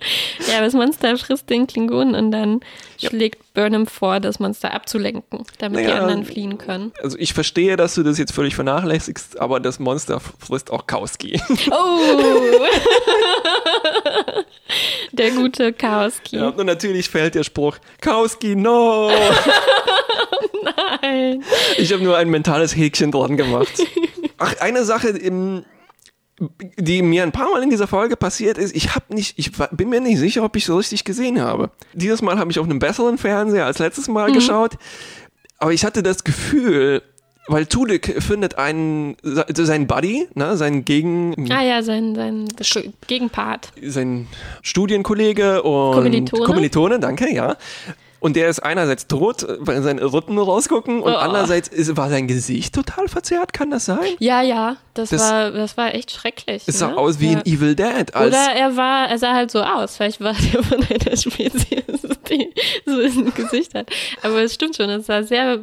Ja, das Monster frisst den Klingonen und dann schlägt Burnham vor, das Monster abzulenken, damit die Naja, anderen fliehen können. Also ich verstehe, dass du das jetzt völlig vernachlässigst, aber das Monster frisst auch Kowski. Oh! der gute Chaoski. Ja, und natürlich fällt der Spruch, Kowski, no! Nein. Ich habe nur ein mentales Häkchen dran gemacht. Ach, eine Sache, im, die mir ein paar Mal in dieser Folge passiert ist, ich habe nicht, ich bin mir nicht sicher, ob ich so richtig gesehen habe. Dieses Mal habe ich auf einem besseren Fernseher als letztes Mal geschaut, aber ich hatte das Gefühl, weil Tudek findet einen, se- seinen Buddy, ne, seinen Gegen, Ah ja, sein, sein Gegenpart. sein Studienkollege und Kommilitone. Kommilitone, danke, ja. Und der ist einerseits tot, weil seine Rippen rausgucken und Oh. andererseits ist, war sein Gesicht total verzerrt, kann das sein? Ja, ja, das, Das- war, das war echt schrecklich. Es sah ne? aus wie ja. ein Evil Dead. Oder er war, er sah halt so aus. Vielleicht war er von einer Spezies, die so ein Gesicht hat. Aber es stimmt schon, es sah sehr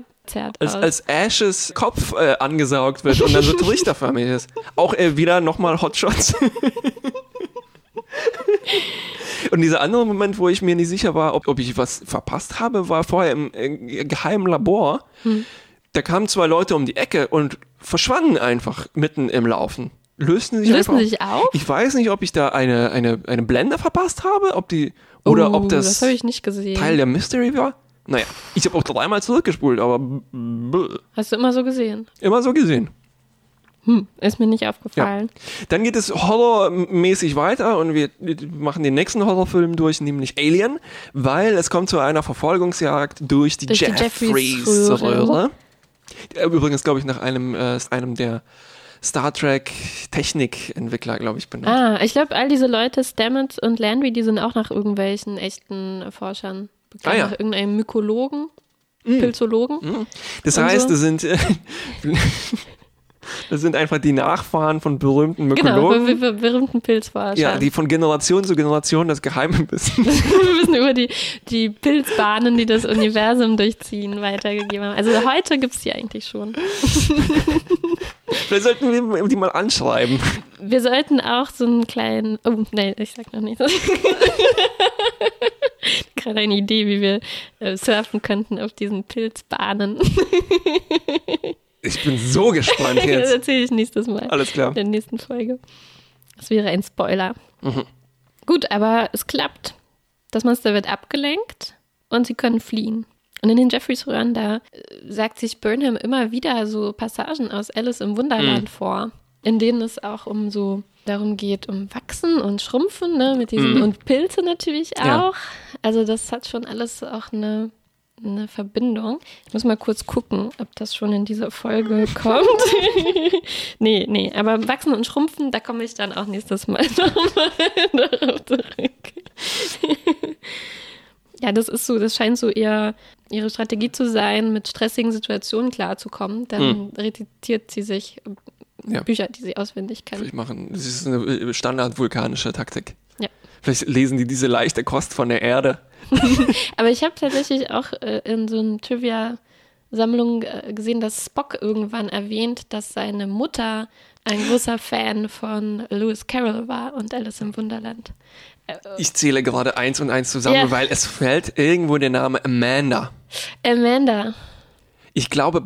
als, aus. als Ashes Kopf äh, angesaugt wird und dann so trichterförmig ist. Auch äh, wieder nochmal Hotshots. und dieser andere Moment, wo ich mir nicht sicher war, ob, ob ich was verpasst habe, war vorher im äh, geheimen Labor. Hm. Da kamen zwei Leute um die Ecke und verschwanden einfach mitten im Laufen. Lösten sich Lösten einfach sich auf? Ich weiß nicht, ob ich da eine, eine, eine Blende verpasst habe, ob die oder oh, ob das, Das habe ich nicht gesehen. Teil der Mystery war. Naja, ich habe auch dreimal zurückgespult, aber Hast du immer so gesehen? immer so gesehen. Hm, ist mir nicht aufgefallen. Dann geht es horrormäßig weiter und wir machen den nächsten Horrorfilm durch, nämlich Alien, weil es kommt zu einer Verfolgungsjagd durch die Durch Jeffreys-Röhre. Jeffreys-Röhre. Übrigens, glaube ich, nach einem, äh, einem der Star Trek Technikentwickler, glaube ich, benannt. Ah, ich glaube, all diese Leute, Stamets und Landry, die sind auch nach irgendwelchen echten Forschern bekannt. Ah, ja. Nach irgendeinem Mykologen, Pilzologen. Das und heißt, so. das sind, äh, das sind einfach die Nachfahren von berühmten Genau, Mykologen. be be berühmten Pilzforscher. ja, die von Generation zu Generation das Geheime wissen. Wir wissen über die, die Pilzbahnen, die das Universum durchziehen, weitergegeben haben. Also heute gibt es die eigentlich schon. Vielleicht sollten wir die mal anschreiben. Wir sollten auch so einen kleinen. Oh, nein, ich sag noch nicht. Gerade eine Idee, wie wir äh, surfen könnten auf diesen Pilzbahnen. Ich bin so gespannt Das jetzt. erzähle ich nächstes Mal. Alles klar. In der nächsten Folge. Das wäre ein Spoiler. Mhm. Gut, aber es klappt. Das Monster wird abgelenkt und sie können fliehen. Und in den Jeffreys-Röhren, da äh, sagt sich Burnham immer wieder so Passagen aus Alice im Wunderland Mhm. vor, in denen es auch um so darum geht, um Wachsen und Schrumpfen, ne, mit diesen, Mhm. und Pilze natürlich Ja. auch. Also das hat schon alles auch eine, eine Verbindung. Ich muss mal kurz gucken, ob das schon in dieser Folge kommt. nee, nee, aber Wachsen und Schrumpfen, da komme ich dann auch nächstes Mal nochmal darauf zurück. ja, das ist so, das scheint so eher ihre Strategie zu sein, mit stressigen Situationen klarzukommen. Dann rezitiert sie sich Ja. Bücher, die sie auswendig kann. Vielleicht machen, das ist eine äh, standard-vulkanische Taktik. Ja. Vielleicht lesen die diese leichte Kost von der Erde. Aber ich habe tatsächlich auch äh, in so einer Trivia-Sammlung äh, gesehen, dass Spock irgendwann erwähnt, dass seine Mutter ein großer Fan von Lewis Carroll war und Alice im Wunderland. Ich zähle gerade eins und eins zusammen, Ja. weil es fällt irgendwo der Name Amanda. Amanda. Ich glaube,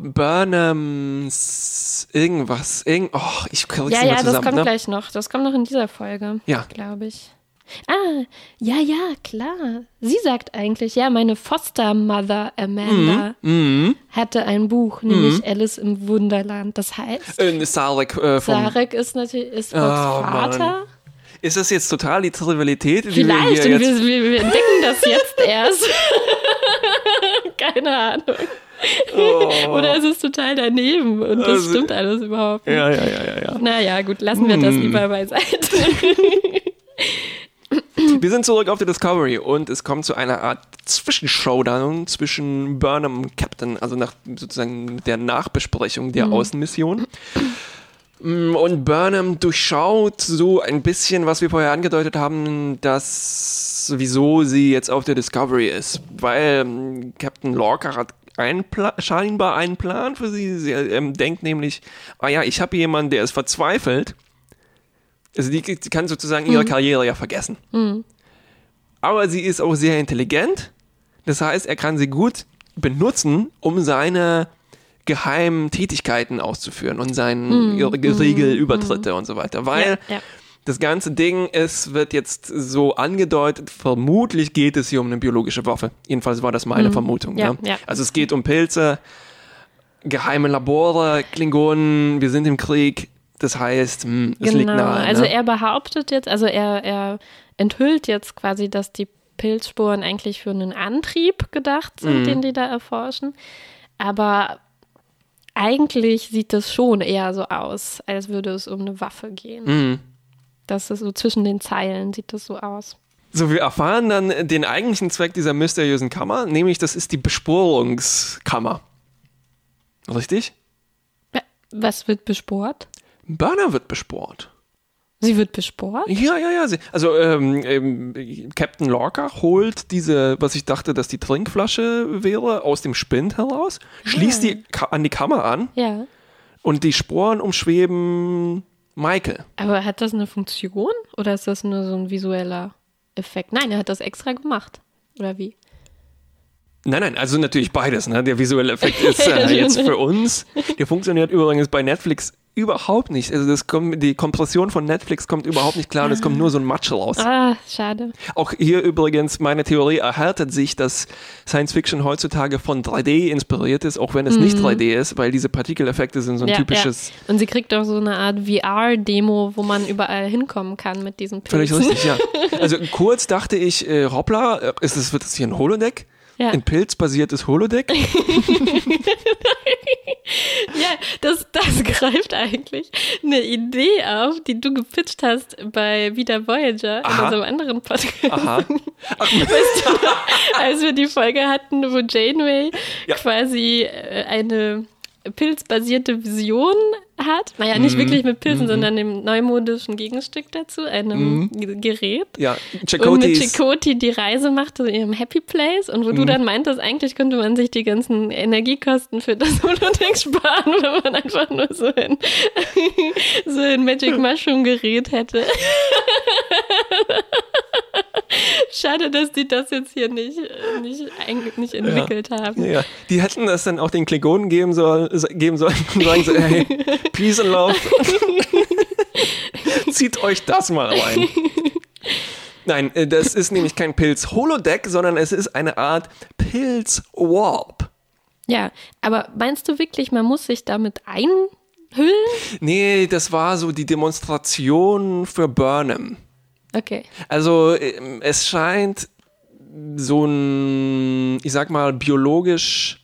Burnhams irgendwas. Irgend, oh, ich krieg's Ja, nicht mehr ja, das zusammen. kommt ne? gleich noch. Das kommt noch in dieser Folge. Ja. Glaube ich. Ah, ja, ja, klar. Sie sagt eigentlich, ja, meine Foster-Mother Amanda Mhm. hatte ein Buch, nämlich Alice im Wunderland. Das heißt, Äh, Sarek äh. Sarek ist natürlich ist Oh, Mann. Vater. Ist das jetzt total die Trivialität, die Vielleicht, wir wir, wir, wir entdecken das jetzt erst. Keine Ahnung. Oh. Oder es ist total daneben und das also, stimmt alles überhaupt nicht. Ja, ja, ja, ja, ja. Naja, gut, lassen wir hm. das lieber beiseite. Wir sind zurück auf der Discovery und es kommt zu einer Art Zwischenshowdown zwischen Burnham und Captain, also nach sozusagen der Nachbesprechung der mhm. Außenmission. Mm, und Burnham durchschaut so ein bisschen, was wir vorher angedeutet haben, dass wieso sie jetzt auf der Discovery ist. Weil mm, Captain Lorca hat einen scheinbar einen Plan für sie. Sie ähm, denkt nämlich, ah ja, ich habe jemanden, der ist verzweifelt. Also die, die kann sozusagen mhm. ihre Karriere ja vergessen. Mhm. Aber sie ist auch sehr intelligent. Das heißt, er kann sie gut benutzen, um seine geheimen Tätigkeiten auszuführen und seinen mm, Regelübertritte mm, und so weiter. Weil ja, ja. das ganze Ding es wird jetzt so angedeutet, vermutlich geht es hier um eine biologische Waffe. Jedenfalls war das meine mm, Vermutung. Ja, ne? Also es geht um Pilze, geheime Labore, Klingonen, wir sind im Krieg. Das heißt, mh, es genau. liegt nahe. Also ne? er behauptet jetzt, also er, er enthüllt jetzt quasi, dass die Pilzspuren eigentlich für einen Antrieb gedacht sind, den die da erforschen. Aber eigentlich sieht das schon eher so aus, als würde es um eine Waffe gehen. Mhm. Das ist so zwischen den Zeilen sieht das so aus. So, wir erfahren dann den eigentlichen Zweck dieser mysteriösen Kammer, nämlich das ist die Besporungskammer. Richtig? Was wird besport? Burner wird besport. Sie wird besport? Ja, ja, ja. Sie, also ähm, ähm, Captain Lorca holt diese, was ich dachte, dass die Trinkflasche wäre, aus dem Spind heraus, schließt ja. die an die Kammer an ja. und die Sporen umschweben Michael. Aber hat das eine Funktion oder ist das nur so ein visueller Effekt? Nein, er hat das extra gemacht. Oder wie? Nein, nein, also natürlich beides. Ne? Der visuelle Effekt ist äh, jetzt für uns. Der funktioniert übrigens bei Netflix überhaupt nicht. Also das kommt, die Kompression von Netflix kommt überhaupt nicht klar und es kommt nur so ein Matsch raus. Ah, schade. Auch hier übrigens, meine Theorie erhärtet sich, dass Science Fiction heutzutage von 3D inspiriert ist, auch wenn es mhm. nicht 3D ist, weil diese Partikeleffekte sind so ein ja, typisches. Ja. Und sie kriegt auch so eine Art VR-Demo, wo man überall hinkommen kann mit diesen Pilzen. Völlig richtig, ja. Also kurz dachte ich, äh, hoppla, äh, ist das, wird das hier ein Holodeck? Ja. Ein pilzbasiertes Holodeck? ja, das, das greift eigentlich eine Idee auf, die du gepitcht hast bei Wieder Voyager Aha. in unserem anderen Podcast. Aha. Weißt du, als wir die Folge hatten, wo Janeway ja. quasi äh, eine pilzbasierte Vision hat. Naja, nicht mm. wirklich mit Pilzen, mm sondern dem neumodischen Gegenstück dazu, einem mm. Gerät. Ja, Chakotys. Und mit Chakoti die Reise macht zu ihrem Happy Place und wo du mhm. dann meintest, eigentlich könnte man sich die ganzen Energiekosten für das Holodeck sparen, wenn man einfach nur so ein, so ein Magic Mushroom Gerät hätte. Schade, dass die das jetzt hier nicht, nicht, nicht entwickelt ja. haben. Ja, die hätten das dann auch den Klingonen geben, soll, geben sollen und sagen so, hey, Peace and Love. Zieht euch das mal rein. Nein, äh, das ist nämlich kein Pilz-Holodeck, sondern es ist eine Art Pilz-Warp. Ja, aber meinst du wirklich, man muss sich damit einhüllen? Nee, das war so die Demonstration für Burnham. Okay. Also ähm, es scheint so ein, ich sag mal, biologisch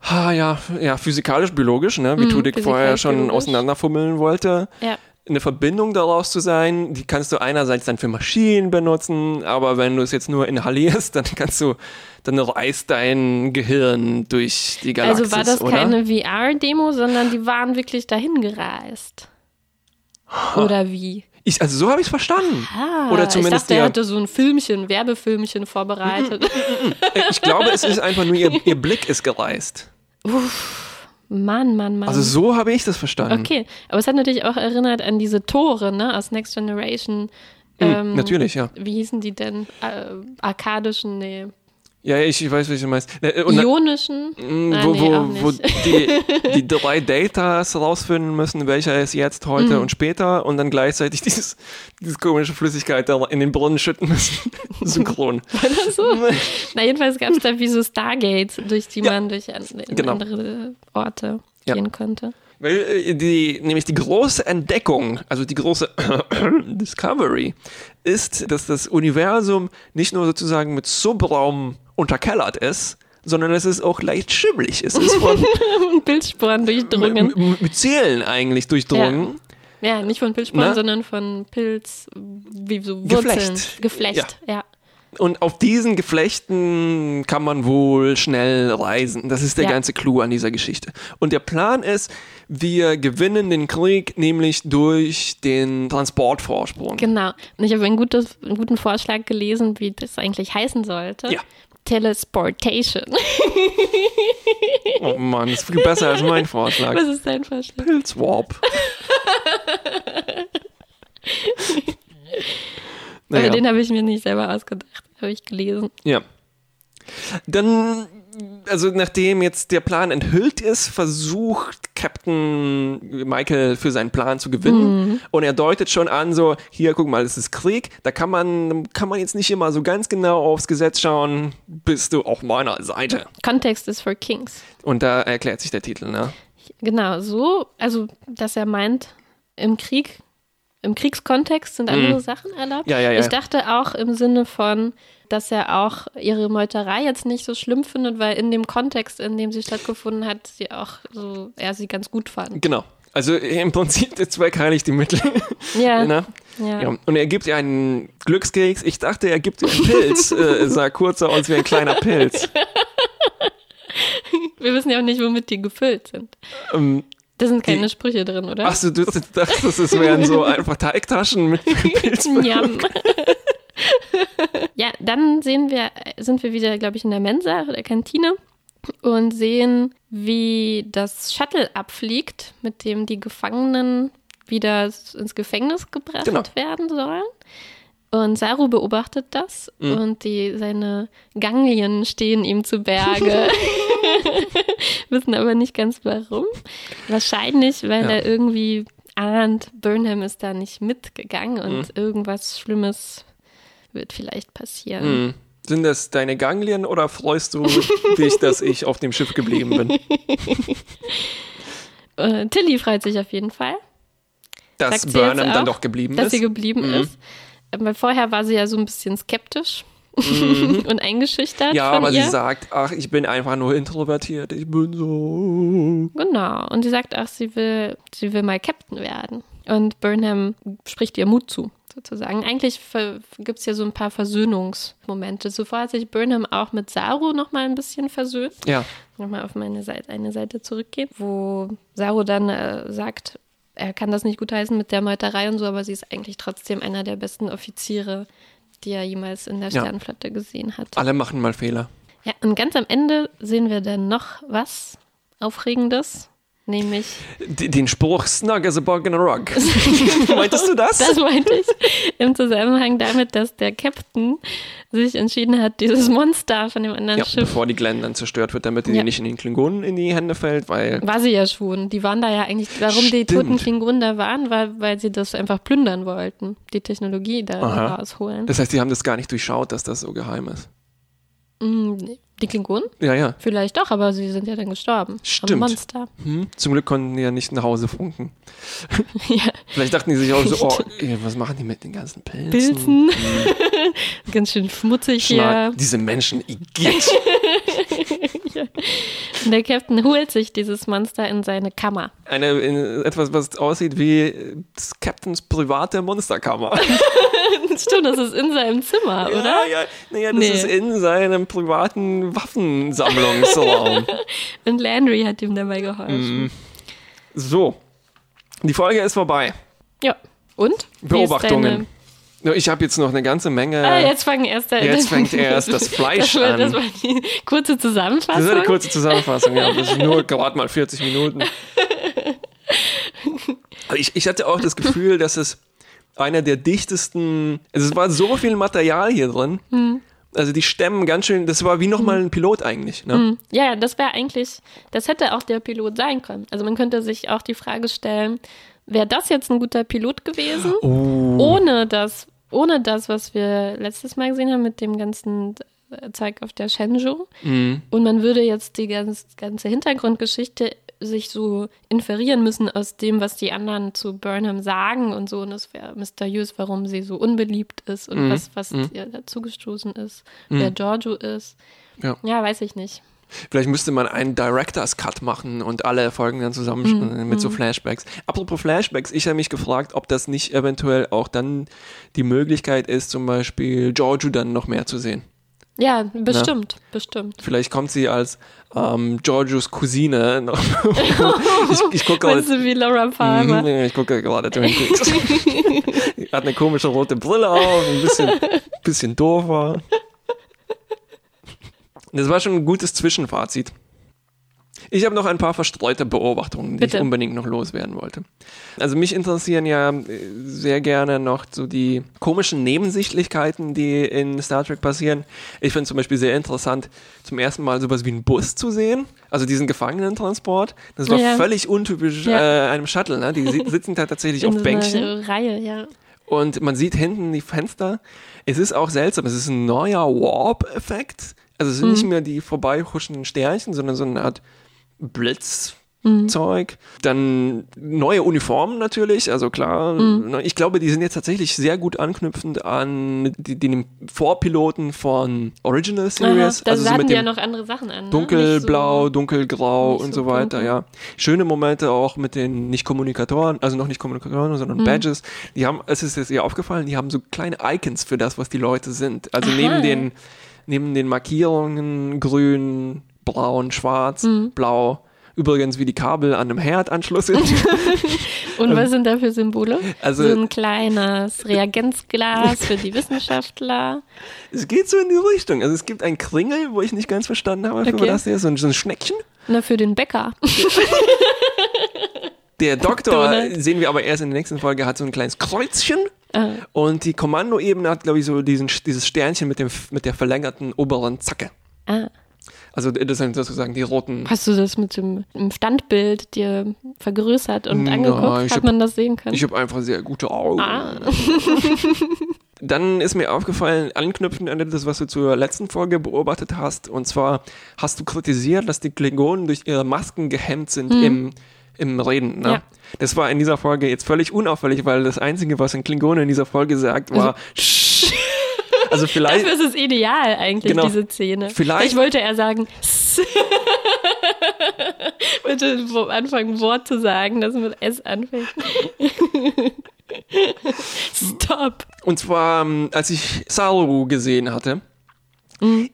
Ah, ja, ja, physikalisch-biologisch, ne? wie mm, Tudik vorher schon auseinanderfummeln wollte. Ja. Eine Verbindung daraus zu sein, die kannst du einerseits dann für Maschinen benutzen, aber wenn du es jetzt nur inhalierst, dann kannst du, dann reißt dein Gehirn durch die Galaxis, Also war das oder? keine VR-Demo, sondern die waren wirklich dahin gereist. Oder wie? Ich, also so habe ich es verstanden. Ah, Oder zumindest ich dachte, er hatte so ein Filmchen, Werbefilmchen vorbereitet. ich glaube, es ist einfach nur, ihr, ihr Blick ist gereist. Uff, Mann, Mann, Mann. Also so habe ich das verstanden. Okay, aber es hat natürlich auch erinnert an diese Tore, ne, aus Next Generation. Ähm, natürlich, ja. Wie hießen die denn? Äh, arkadischen, nee. Ja, ich weiß, was du meinst. Äh, und Ionischen? Mm, wo, nee, wo, wo die, die drei Datas rausfinden müssen, welcher ist jetzt, heute mhm. und später und dann gleichzeitig dieses, diese komische Flüssigkeit da in den Brunnen schütten müssen. Synchron. War das so? Na, jedenfalls gab es da wie so Stargates, durch die ja. man durch an, genau. andere Orte ja. gehen konnte. Weil äh, die, nämlich die große Entdeckung, also die große Discovery, ist, dass das Universum nicht nur sozusagen mit Subraum unterkellert ist, sondern es ist auch leicht schimmelig. Es ist von Pilzsporen durchdrungen. mit, mit Zählen eigentlich durchdrungen. Ja, nicht von Pilzsporen, sondern von Pilz, wie so Wurzeln. Geflecht. Geflecht, ja. Und auf diesen Geflechten kann man wohl schnell reisen. Das ist der Ja. ganze Clou an dieser Geschichte. Und der Plan ist, wir gewinnen den Krieg nämlich durch den Transportvorsprung. Genau. Und ich habe einen, gutes, einen guten Vorschlag gelesen, wie das eigentlich heißen sollte. Ja. Telesportation. Oh Mann, das ist viel besser als mein Vorschlag. Was ist dein Vorschlag? Pilzwarp. Aber naja. den habe ich mir nicht selber ausgedacht, habe ich gelesen. Ja. Dann, also nachdem jetzt der Plan enthüllt ist, versucht Captain Michael für seinen Plan zu gewinnen. Und er deutet schon an, so, hier, guck mal, es ist Krieg, da kann man, kann man jetzt nicht immer so ganz genau aufs Gesetz schauen, bist du auf meiner Seite. Kontext ist for Kings. Und da erklärt sich der Titel, ne? Genau, so, also, dass er meint, im Krieg, im Kriegskontext sind andere Sachen erlaubt. Mhm. Ja, ja, ja. Ich dachte auch im Sinne von, dass er auch ihre Meuterei jetzt nicht so schlimm findet, weil in dem Kontext, in dem sie stattgefunden hat, sie auch so, er sie ganz gut fand. Genau. Also im Prinzip der Zweck heiligt die Mittel. Ja. ne? Ja. Ja, und er gibt ihr einen Glückskeks. Ich dachte, er gibt ihr einen Pilz. äh, es sah kurzer aus wie ein kleiner Pilz. Wir wissen ja auch nicht, womit die gefüllt sind. Ähm, Da sind keine Die- Sprüche drin, oder? Ach so, du dachtest, es wären so einfach Teigtaschen mit Pilz. Njam. Ja, dann sehen wir, sind wir wieder, glaube ich, in der Mensa oder Kantine und sehen, wie das Shuttle abfliegt, mit dem die Gefangenen wieder ins Gefängnis gebracht Genau. werden sollen. Und Saru beobachtet das Mhm. und die, seine Ganglien stehen ihm zu Berge. Wissen aber nicht ganz warum. Wahrscheinlich, weil Ja. er irgendwie ahnt, Burnham ist da nicht mitgegangen und irgendwas Schlimmes wird vielleicht passieren. Hm. Sind das deine Ganglien oder freust du dich, dass ich auf dem Schiff geblieben bin? Äh, Tilly freut sich auf jeden Fall, Dass Sagt Burnham dann auch, doch geblieben dass ist? sie geblieben Mhm. ist. Äh, Weil vorher war sie ja so ein bisschen skeptisch und eingeschüchtert Mhm. ja, aber ihr. sie sagt, ach, ich bin einfach nur introvertiert, ich bin so. Genau. Und sie sagt auch, sie will, sie will mal Captain werden. Und Burnham spricht ihr Mut zu, sozusagen. Eigentlich gibt es ja so ein paar Versöhnungsmomente. Zuvor hat sich Burnham auch mit Saru noch mal ein bisschen versöhnt. Ja, Nochmal auf meine Seite, eine Seite zurückgehen, wo Saru dann äh, sagt, er kann das nicht gutheißen mit der Meuterei und so, aber sie ist eigentlich trotzdem einer der besten Offiziere, die er jemals in der Ja. Sternenflotte gesehen hat. alle machen mal Fehler. Ja, und ganz am Ende sehen wir dann noch was Aufregendes, nämlich, den Spruch Snug as a bug in a rug. Meintest du das? das meinte ich, im Zusammenhang damit, dass der Captain sich entschieden hat, dieses Monster von dem anderen ja, Schiff, bevor die Glenn dann zerstört wird, damit die Ja. nicht in den Klingonen in die Hände fällt, weil war sie ja schon. Die waren da ja eigentlich, warum die Stimmt. toten Klingonen da waren, war, weil sie das einfach plündern wollten, die Technologie da Aha. rausholen. das heißt, die haben das gar nicht durchschaut, dass das so geheim ist. Mm, Die Klingonen? Ja, ja. Vielleicht doch, aber sie sind ja dann gestorben. Am Stimmt. Monster. Hm? Zum Glück konnten die ja nicht nach Hause funken. ja. Vielleicht dachten die sich auch so, oh, ey, was machen die mit den ganzen Pilzen? Pilzen. Ganz schön schmutzig Schlag, hier. diese Menschen, igitt. Und der Captain holt sich dieses Monster in seine Kammer. Eine, in, etwas, was aussieht wie des Captains private Monsterkammer. Stimmt, das ist in seinem Zimmer, oder? Ja, ja, naja, das Nee. ist in seinem privaten Waffensammlungsraum. Und Landry hat ihm dabei geholfen. Mhm. so, die Folge ist vorbei. Ja. Und? Beobachtungen. Ich habe jetzt noch eine ganze Menge. Ah, jetzt erst Jetzt fängt erst das Fleisch das war, an. Das war die kurze Zusammenfassung. Das ist eine kurze Zusammenfassung, ja. Das ist nur gerade mal 40 Minuten. Ich, ich hatte auch das Gefühl, dass es einer der dichtesten. Also es war so viel Material hier drin. Hm. Also die Stemmen ganz schön. Das war wie nochmal ein Pilot eigentlich. Ne? Ja, das wäre eigentlich, das hätte auch der Pilot sein können. Also man könnte sich auch die Frage stellen, wäre das jetzt ein guter Pilot gewesen, Oh. Ohne das, ohne das, was wir letztes Mal gesehen haben mit dem ganzen äh, Zeug auf der Shenzhou. Mhm. Und man würde jetzt die ganz, ganze Hintergrundgeschichte sich so inferieren müssen aus dem, was die anderen zu Burnham sagen und so. Und es wäre mysteriös, warum sie so unbeliebt ist und Mhm. was, was Mhm. ihr dazugestoßen ist, wer Giorgio ist. Ja. ja, weiß ich nicht. Vielleicht müsste man einen Director's Cut machen und alle Folgen dann zusammenschneiden Mhm. mit so Flashbacks. Apropos Flashbacks, ich habe mich gefragt, ob das nicht eventuell auch dann die Möglichkeit ist, zum Beispiel Giorgio dann noch mehr zu sehen. Ja, bestimmt, bestimmt. Vielleicht kommt sie als ähm, Giorgios Cousine noch. ich, ich gucke gerade. du wie Laura Palmer? Mhm, ich gucke gerade Twin Peaks. Hat eine komische rote Brille auf, ein bisschen, bisschen doof war. Das war schon ein gutes Zwischenfazit. Ich habe noch ein paar verstreute Beobachtungen, die Bitte. ich unbedingt noch loswerden wollte. Also mich interessieren ja äh, sehr gerne noch so die komischen Nebensichtlichkeiten, die in Star Trek passieren. Ich finde zum Beispiel sehr interessant, zum ersten Mal sowas wie einen Bus zu sehen, also diesen Gefangenentransport. Das war Ja. völlig untypisch Ja. äh, einem Shuttle. Ne? Die si- sitzen da tatsächlich auf so Bänkchen. Reihe, ja. Und man sieht hinten die Fenster. Es ist auch seltsam. Es ist ein neuer Warp-Effekt. Also es sind nicht mehr die vorbeihuschenden Sternchen, sondern so eine Art Blitzzeug. Dann neue Uniformen natürlich. Also klar, ne, ich glaube, die sind jetzt tatsächlich sehr gut anknüpfend an die, den Vorpiloten von Original Aha, Series. da also so hatten mit ja noch andere Sachen an. Ne? Dunkelblau, Nicht dunkelgrau und so so weiter, dunkel. ja. Schöne Momente auch mit den nicht Kommunikatoren, also noch nicht Kommunikatoren, Mhm. sondern Badges. Die haben, es ist jetzt ihr aufgefallen, die haben so kleine Icons für das, was die Leute sind. Also Aha. neben den, neben den Markierungen grün, braun, schwarz, Mhm. blau. Übrigens, wie die Kabel an einem Herdanschluss sind. Und was sind da für Symbole? Also- so ein kleines Reagenzglas für die Wissenschaftler. es geht so in die Richtung. Also es gibt einen Kringel, wo ich nicht ganz verstanden habe, für Okay. das hier, so ein, so ein Schneckchen. Na, für den Bäcker. Der Doktor, Donald. sehen wir aber erst in der nächsten Folge, hat so ein kleines Kreuzchen. Ah. Und die Kommandoebene hat, glaube ich, so diesen, dieses Sternchen mit, dem, mit der verlängerten oberen Zacke. Ah. Also das sind sozusagen die roten. Hast du das mit dem Standbild dir vergrößert und Na, angeguckt? Hat man das sehen können? Ich habe einfach sehr gute Augen. ah. Dann ist mir aufgefallen, anknüpfend an das, was du zur letzten Folge beobachtet hast, und zwar hast du kritisiert, dass die Klingonen durch ihre Masken gehemmt sind im, im Reden. Ne? Ja. Das war in dieser Folge jetzt völlig unauffällig, weil das Einzige, was ein Klingone in dieser Folge sagt, war Sch. Also vielleicht, Dafür ist es ideal eigentlich, Genau. diese Szene. Vielleicht- wollte er sagen, wo- anfangen, ein Wort zu sagen, das mit S anfängt. Stop. Und zwar, ähm, als ich Saru gesehen hatte, Mhm.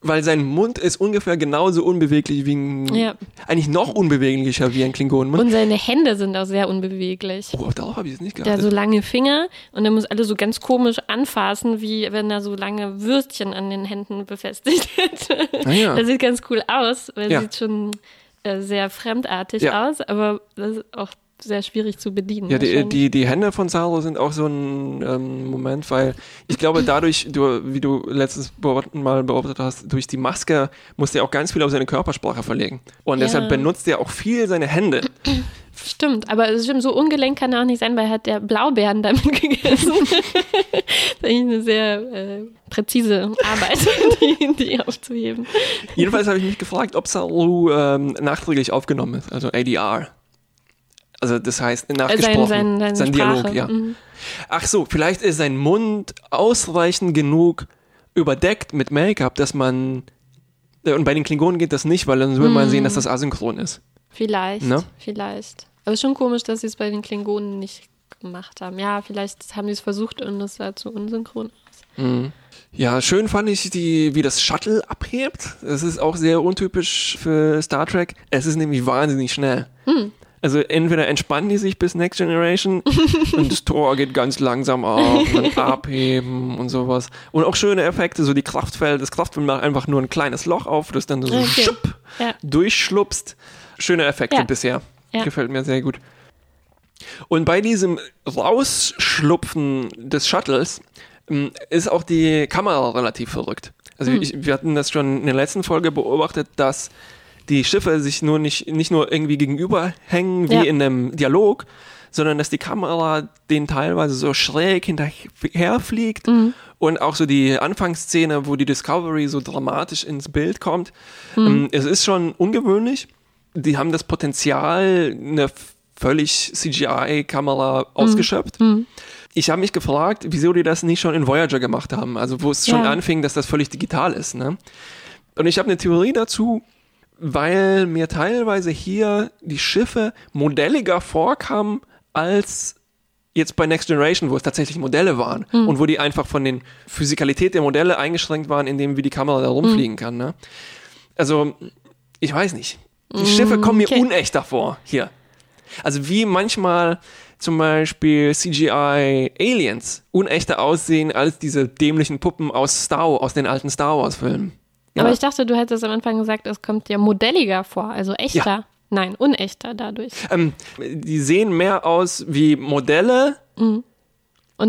Weil sein Mund ist ungefähr genauso unbeweglich wie ein, Ja. eigentlich noch unbeweglicher wie ein Klingonenmund. Und seine Hände sind auch sehr unbeweglich. Oh, darauf habe ich es nicht Der hat geachtet. so lange Finger und er muss alle so ganz komisch anfassen, wie wenn er so lange Würstchen an den Händen befestigt hätte. Ah, ja. Das sieht ganz cool aus, weil Ja. sieht schon äh, sehr fremdartig aus, aber das ist auch sehr schwierig zu bedienen. Ja, die, die, die Hände von Saru sind auch so ein ähm, Moment, weil ich glaube, dadurch, du, wie du letztes Mal beobachtet hast, durch die Maske musste er auch ganz viel auf seine Körpersprache verlegen. Und Ja. deshalb benutzt er auch viel seine Hände. Stimmt, aber es stimmt, so ungelenk kann er auch nicht sein, weil er hat der Blaubeeren damit gegessen. das ist eigentlich eine sehr äh, präzise Arbeit, die, die aufzuheben. Jedenfalls habe ich mich gefragt, ob Saru ähm, nachträglich aufgenommen ist, also ADR. Also das heißt Äh, nachgesprochen. sein, sein, seine Dialog, ja. Mhm. Ach so, vielleicht ist sein Mund ausreichend genug überdeckt mit Make-up, dass man äh, und bei den Klingonen geht das nicht, weil dann würde Mhm. man sehen, dass das asynchron ist. Vielleicht, Ne? vielleicht. Aber es ist schon komisch, dass sie es bei den Klingonen nicht gemacht haben. Ja, vielleicht haben sie es versucht und es sah zu unsynchron aus. Ja, schön fand ich, die, wie das Shuttle abhebt. Das ist auch sehr untypisch für Star Trek. Es ist nämlich wahnsinnig schnell. Also entweder entspannen die sich bis Next Generation und das Tor geht ganz langsam auf und abheben und sowas. Und auch schöne Effekte, so die Kraftfeld, das Kraftfeld macht einfach nur ein kleines Loch auf, das dann so Okay. schupp Ja. durchschlupst. Schöne Effekte Ja. bisher. Ja. Gefällt mir sehr gut. Und bei diesem Rausschlupfen des Shuttles ähm, ist auch die Kamera relativ verrückt. Also Hm. ich, wir hatten das schon in der letzten Folge beobachtet, dass die Schiffe sich nur nicht, nicht nur irgendwie gegenüber hängen wie Ja. in einem Dialog, sondern dass die Kamera denen teilweise so schräg hinterher fliegt Mhm. und auch so die Anfangsszene, wo die Discovery so dramatisch ins Bild kommt. Mhm. Ähm, Es ist schon ungewöhnlich. Die haben das Potenzial, eine völlig CGI-Kamera Mhm. ausgeschöpft. Ich habe mich gefragt, wieso die das nicht schon in Voyager gemacht haben, also wo es schon Ja. anfing, dass das völlig digital ist. Ne? Und ich habe eine Theorie dazu, weil mir teilweise hier die Schiffe modelliger vorkamen als jetzt bei Next Generation, wo es tatsächlich Modelle waren Hm. und wo die einfach von den Physikalität der Modelle eingeschränkt waren, indem wie die Kamera da rumfliegen Hm. kann. Ne? Also, ich weiß nicht. Die Schiffe kommen mir Hm, okay. unechter vor hier. Also wie manchmal zum Beispiel CGI Aliens unechter aussehen als diese dämlichen Puppen aus Star aus den alten Star Wars Filmen. Ja. Aber ich dachte, du hättest am Anfang gesagt, es kommt dir modelliger vor, also echter. Ja. Nein, unechter dadurch. ähm, die sehen mehr aus wie Modelle, Und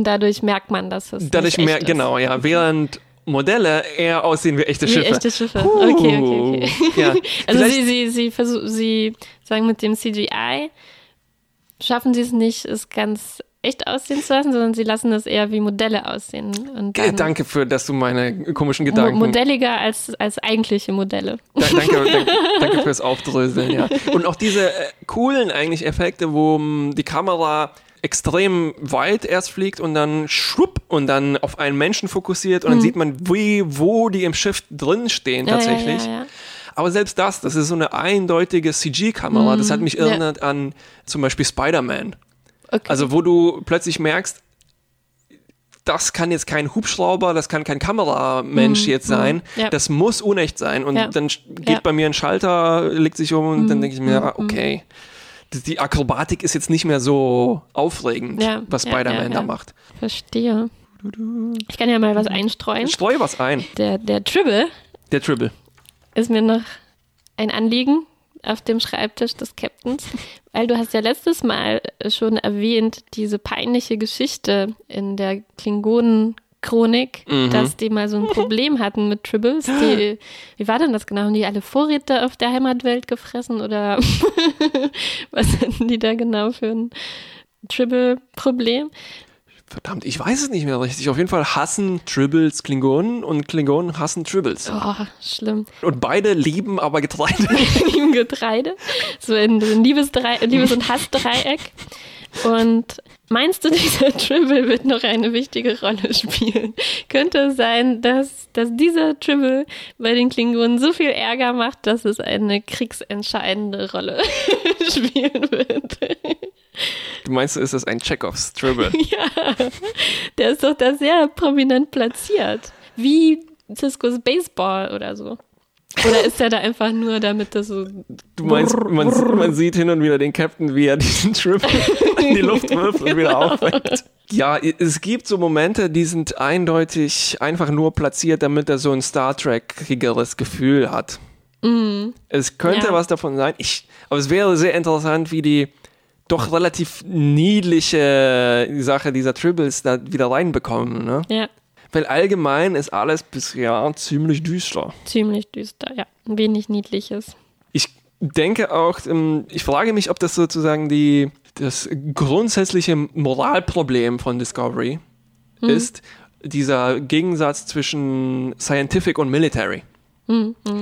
dadurch merkt man, dass es dadurch echt genau, ja, während Modelle eher aussehen wie echte. Wie Schiffe. echte Schiffe. Puh. Okay, okay, okay. Ja. Also Vielleicht- sie, sie, sie versuchen, sie sagen mit dem CGI, schaffen sie es nicht, es ganz echt aussehen zu lassen, sondern sie lassen es eher wie Modelle aussehen. Danke für, dass du meine komischen mo Gedanken. modelliger als, als eigentliche Modelle. Da, danke, danke, danke fürs Aufdröseln, ja. Und auch diese äh, coolen eigentlich Effekte, wo m, die Kamera extrem weit erst fliegt und dann schwupp und dann auf einen Menschen fokussiert und dann sieht man, wie, wo die im Schiff drin stehen Mhm. Tatsächlich. Ja, ja, ja. Aber selbst das, das ist so eine eindeutige CG-Kamera. Das hat mich Mhm. erinnert an zum Beispiel Spider-Man. Okay. Also wo du plötzlich merkst, das kann jetzt kein Hubschrauber, das kann kein Kameramensch jetzt sein, Mhm. ja. das muss unecht sein. Und Ja. dann geht Ja. Mhm. bei mir ein Schalter, legt sich um und dann denke ich mir, ja, okay. Die- Die Akrobatik ist jetzt nicht mehr so aufregend, was Spider-Man da macht. Verstehe. Ich kann ja mal was einstreuen. Streu was ein, Der, der Tribble der Tribble. ist mir noch ein Anliegen auf dem Schreibtisch des Captains, weil du hast ja letztes Mal schon erwähnt, diese peinliche Geschichte in der Klingonen-Chronik, Mhm. dass die mal so ein Problem hatten mit Tribbles. Die, wie war denn das genau? Haben die alle Vorräte auf der Heimatwelt gefressen oder was hatten die da genau für ein Tribble-Problem? Verdammt, ich weiß es nicht mehr richtig. Auf jeden Fall hassen Tribbles Klingonen und Klingonen hassen Tribbles. Oh, schlimm. Und beide lieben aber Getreide. im Getreide. So ein Liebesdrei Liebes- und Hassdreieck. Und meinst du, dieser Tribble wird noch eine wichtige Rolle spielen? Könnte es sein, dass, dass dieser Tribble bei den Klingonen so viel Ärger macht, dass es eine kriegsentscheidende Rolle spielen wird? Du meinst, ist das ein Chekhovs Tribble? ja, der ist doch da sehr prominent platziert. Wie Ciscos Baseball oder so. Oder ist er da einfach nur, damit das so Du meinst, man, man sieht hin und wieder den Captain, wie er diesen Trip in die Luft wirft und wieder auffängt. Ja, es gibt so Momente, die sind eindeutig einfach nur platziert, damit er so ein Star Trek-igeres Gefühl hat. Es könnte Ja. was davon sein. Ich, aber es wäre sehr interessant, wie die doch relativ niedliche Sache dieser Tribbles da wieder reinbekommen. Ne? Ja, Weil allgemein ist alles bisher ziemlich düster. ziemlich düster, ja. Wenig Niedliches. Ich denke auch, ähm, ich frage mich, ob das sozusagen die, das grundsätzliche Moralproblem von Discovery ist, dieser Gegensatz zwischen Scientific und Military.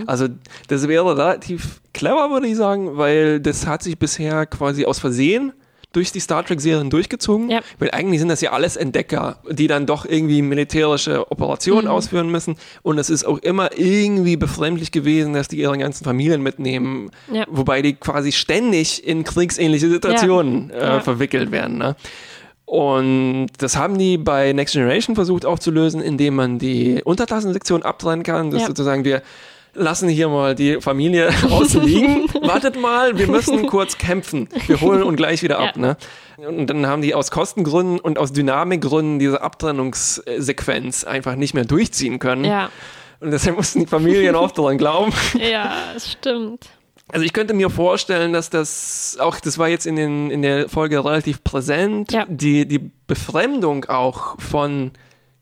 Also das wäre relativ clever, würde ich sagen, weil das hat sich bisher quasi aus Versehen durch die Star Trek-Serien durchgezogen. Ja. Weil eigentlich sind das ja alles Entdecker, die dann doch irgendwie militärische Operationen Mhm. ausführen müssen. Und es ist auch immer irgendwie befremdlich gewesen, dass die ihre ganzen Familien mitnehmen. Ja. Wobei die quasi ständig in kriegsähnliche Situationen Äh, Ja. verwickelt werden. Ne? Und das haben die bei Next Generation versucht aufzulösen, indem man die Untertassensektion abtrennen kann. Das Ja. sozusagen wir lassen hier mal die Familie außen liegen. Wartet mal, wir müssen kurz kämpfen. Wir holen und gleich wieder ab. Ja. Ne? Und dann haben die aus Kostengründen und aus Dynamikgründen diese Abtrennungssequenz einfach nicht mehr durchziehen können. Ja, Und deshalb mussten die Familien auch daran glauben. ja, es stimmt. Also ich könnte mir vorstellen, dass das auch, das war jetzt in, den, in der Folge relativ präsent, Ja. die, die Befremdung auch von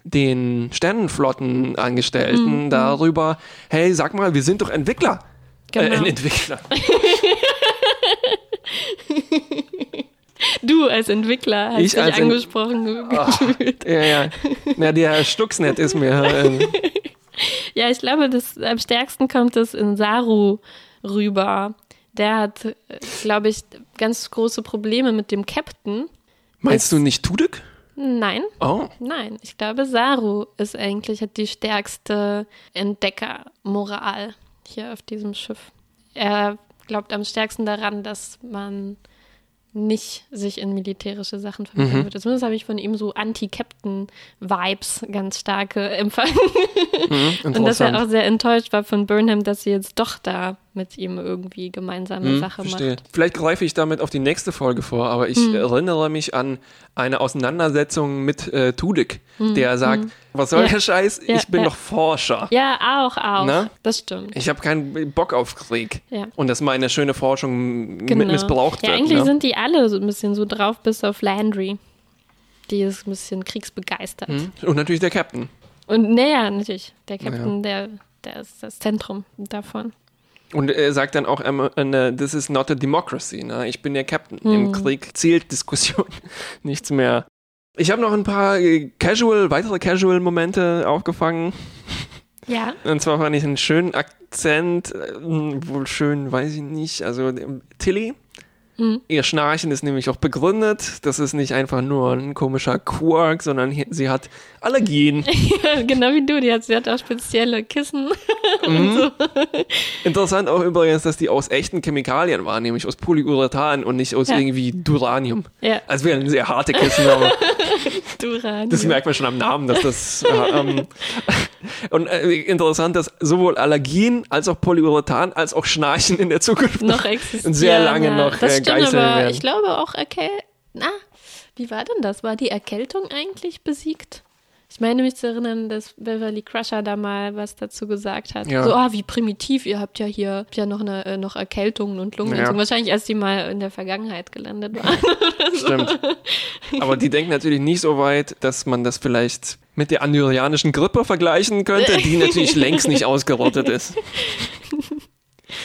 den Sternenflottenangestellten darüber, hey, sag mal, wir sind doch Entwickler. Äh, Genau. ein Entwickler. Du als Entwickler hast Ich dich angesprochen gefühlt. ja, ja. Na, der Stuxnet ist mir. Äh, Ja, ich glaube, das, am stärksten kommt es in Saru rüber. Der hat, äh, glaube ich, ganz große Probleme mit dem Captain. meinst du nicht Tudek? Nein. Oh. Nein, ich glaube, Saru ist eigentlich hat die stärkste Entdeckermoral hier auf diesem Schiff. Er glaubt am stärksten daran, dass man nicht sich in militärische Sachen verwickeln Mhm. wird. Zumindest habe ich von ihm so Anti-Captain-Vibes ganz starke empfangen. Und dass er auch sehr enttäuscht war von Burnham, dass sie jetzt doch da mit ihm irgendwie gemeinsame Hm, Sache verstehe. macht. Vielleicht greife ich damit auf die nächste Folge vor, aber ich Hm. erinnere mich an eine Auseinandersetzung mit äh, Tudyk, der sagt, was soll Hm. Ja. der Scheiß? Ja, ich bin ja. doch Forscher. Ja, auch, auch. Na? Das stimmt. Ich habe keinen Bock auf Krieg. Ja. Und dass meine schöne Forschung Genau. missbraucht ja, wird. eigentlich ne? sind die alle so ein bisschen so drauf, bis auf Landry. Die ist ein bisschen kriegsbegeistert. Hm? Und natürlich der Captain. Und naja, natürlich. Der Captain, der, der ist das Zentrum davon. Und er sagt dann auch, ähm, äh, this is not a democracy. Ne? Ich bin der Captain. Hm. Im Krieg zählt Diskussion nichts mehr. Ich habe noch ein paar äh, Casual, weitere Casual-Momente aufgefangen. Ja. Und zwar fand ich einen schönen Akzent, äh, wohl schön, weiß ich nicht. Also Tilly, Hm. ihr Schnarchen ist nämlich auch begründet. Das ist nicht einfach nur ein komischer Quark, sondern sie hat Allergien. genau wie du. Die hat, sie hat auch spezielle Kissen. Interessant auch übrigens, dass die aus echten Chemikalien waren, nämlich aus Polyurethan und nicht aus Ja. irgendwie Duranium. Ja, Also wären sehr harte Kissen, aber Duran. das merkt man schon am Namen, dass das. Äh, ähm, und äh, interessant, dass sowohl Allergien als auch Polyurethan als auch Schnarchen in der Zukunft noch existieren. sehr lange ja. noch das äh, stimmt, aber werden. ich glaube auch Erkäl Na, wie war denn das? War die Erkältung eigentlich besiegt? Ich meine mich zu erinnern, dass Beverly Crusher da mal was dazu gesagt hat. Ja. So, ah, wie primitiv, ihr habt ja hier habt ja noch, eine, äh, noch Erkältungen und Lungen. Ja. Wahrscheinlich als die mal in der Vergangenheit gelandet waren. Stimmt. Aber die denken natürlich nicht so weit, dass man das vielleicht mit der andyrianischen Grippe vergleichen könnte, die natürlich längst nicht ausgerottet ist.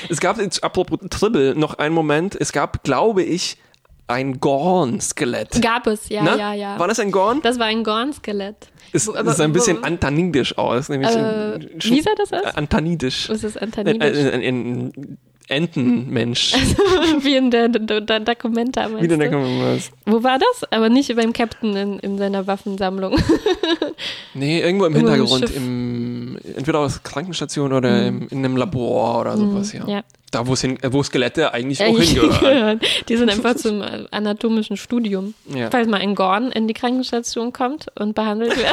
Es gab jetzt, apropos Tribble, noch einen Moment. Es gab, glaube ich, ein Gorn-Skelett. Gab es, ja, Ne? ja, ja. War das ein Gorn? das war ein Gorn-Skelett. Es, es sah ein bisschen antanidisch aus. Nämlich Äh, wie sah das aus? Äh, Antanidisch. Was ist Ein, Antanidisch? ein, ein, ein Entenmensch. wie in der, der, der Dokumenta, Wie du? der was? Wo war das? Aber nicht beim Captain in, in seiner Waffensammlung. Nee, irgendwo im Irgendwo Hintergrund. Im, entweder aus Krankenstation oder im, in einem Labor oder sowas, ja. ja. Da, wo, es hin, äh, wo Skelette eigentlich auch hingehören. gehören. Die sind einfach zum äh, anatomischen Studium. Ja. Falls mal ein Gorn in die Krankenstation kommt und behandelt wird.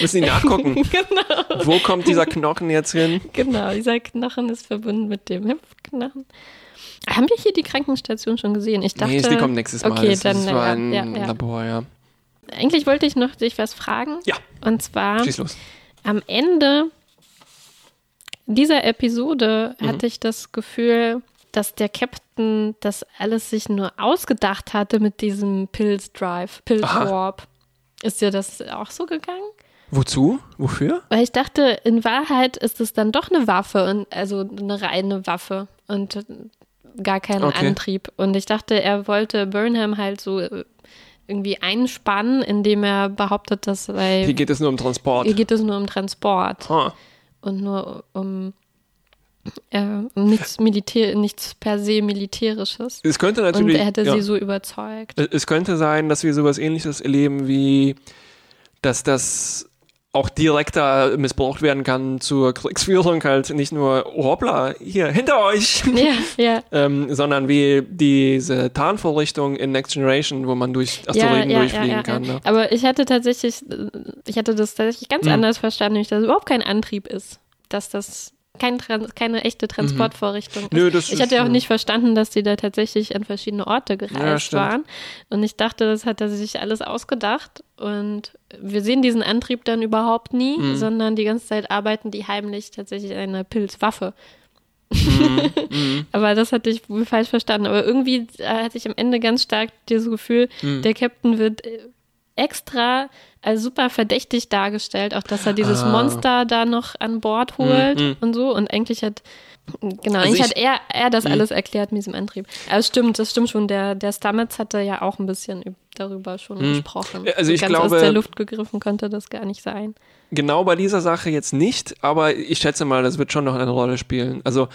Müssen die nachgucken. genau, Wo kommt dieser Knochen jetzt hin? genau. Dieser Knochen ist verbunden mit dem Hüpfknochen. Haben wir hier die Krankenstation schon gesehen? Ich dachte, nee, die kommt nächstes Mal. Okay, das, dann war ja, ein ja, ja. Labor, ja. Eigentlich wollte ich noch dich was fragen. Ja, Und zwar schieß los. am Ende dieser Episode Mhm. hatte ich das Gefühl, dass der Captain das alles sich nur ausgedacht hatte mit diesem Pilz Drive, Pilz. Warp. Ist dir das auch so gegangen? Wozu? Wofür? Weil ich dachte, in Wahrheit ist es dann doch eine Waffe und also eine reine Waffe und gar kein Okay. Antrieb. Und ich dachte, er wollte Burnham halt so äh, irgendwie einspannen, indem er behauptet, dass Hier bei geht es nur um Transport. ihr geht es nur um Transport Ah, und nur um, äh, nichts Militär, nichts per se militärisches. es könnte Und natürlich. er hätte ja. sie so überzeugt. Es könnte sein, dass wir sowas ähnliches erleben wie, dass das auch direkter missbraucht werden kann zur Kriegsführung, halt nicht nur, oh, hoppla, hier, hinter euch, Ja, ja. ähm, sondern wie diese Tarnvorrichtung in Next Generation, wo man durch Asteroiden durchfliegen kann. Ne? Aber ich hatte tatsächlich, ich hatte das tatsächlich ganz Hm. anders verstanden, nämlich, dass es überhaupt kein Antrieb ist. Dass das kein Trans keine echte Transportvorrichtung ist. Mhm. Nö, das ich ist, hatte ja auch nicht verstanden, dass die da tatsächlich an verschiedene Orte gereist stimmt. waren. Und ich dachte, das hat er sich alles ausgedacht. Und wir sehen diesen Antrieb dann überhaupt nie, Mhm. sondern die ganze Zeit arbeiten die heimlich tatsächlich an einer Pilzwaffe. Mhm. Aber das hatte ich wohl falsch verstanden. Aber irgendwie hatte ich am Ende ganz stark dieses Gefühl, Mhm. der Captain wird äh, extra als super verdächtig dargestellt, auch dass er dieses Ah. Monster da noch an Bord holt Mhm. und so. Und eigentlich hat Genau, Also ich, ich- hat er, er das Mhm. alles erklärt mit diesem Antrieb. Aber es stimmt, das stimmt schon. Der, der Stamets hatte ja auch ein bisschen üb- darüber schon gesprochen. Mhm. Ja, also ich Ganz glaube- aus der Luft gegriffen konnte das gar nicht sein. Genau bei dieser Sache jetzt nicht, aber ich schätze mal, das wird schon noch eine Rolle spielen. Also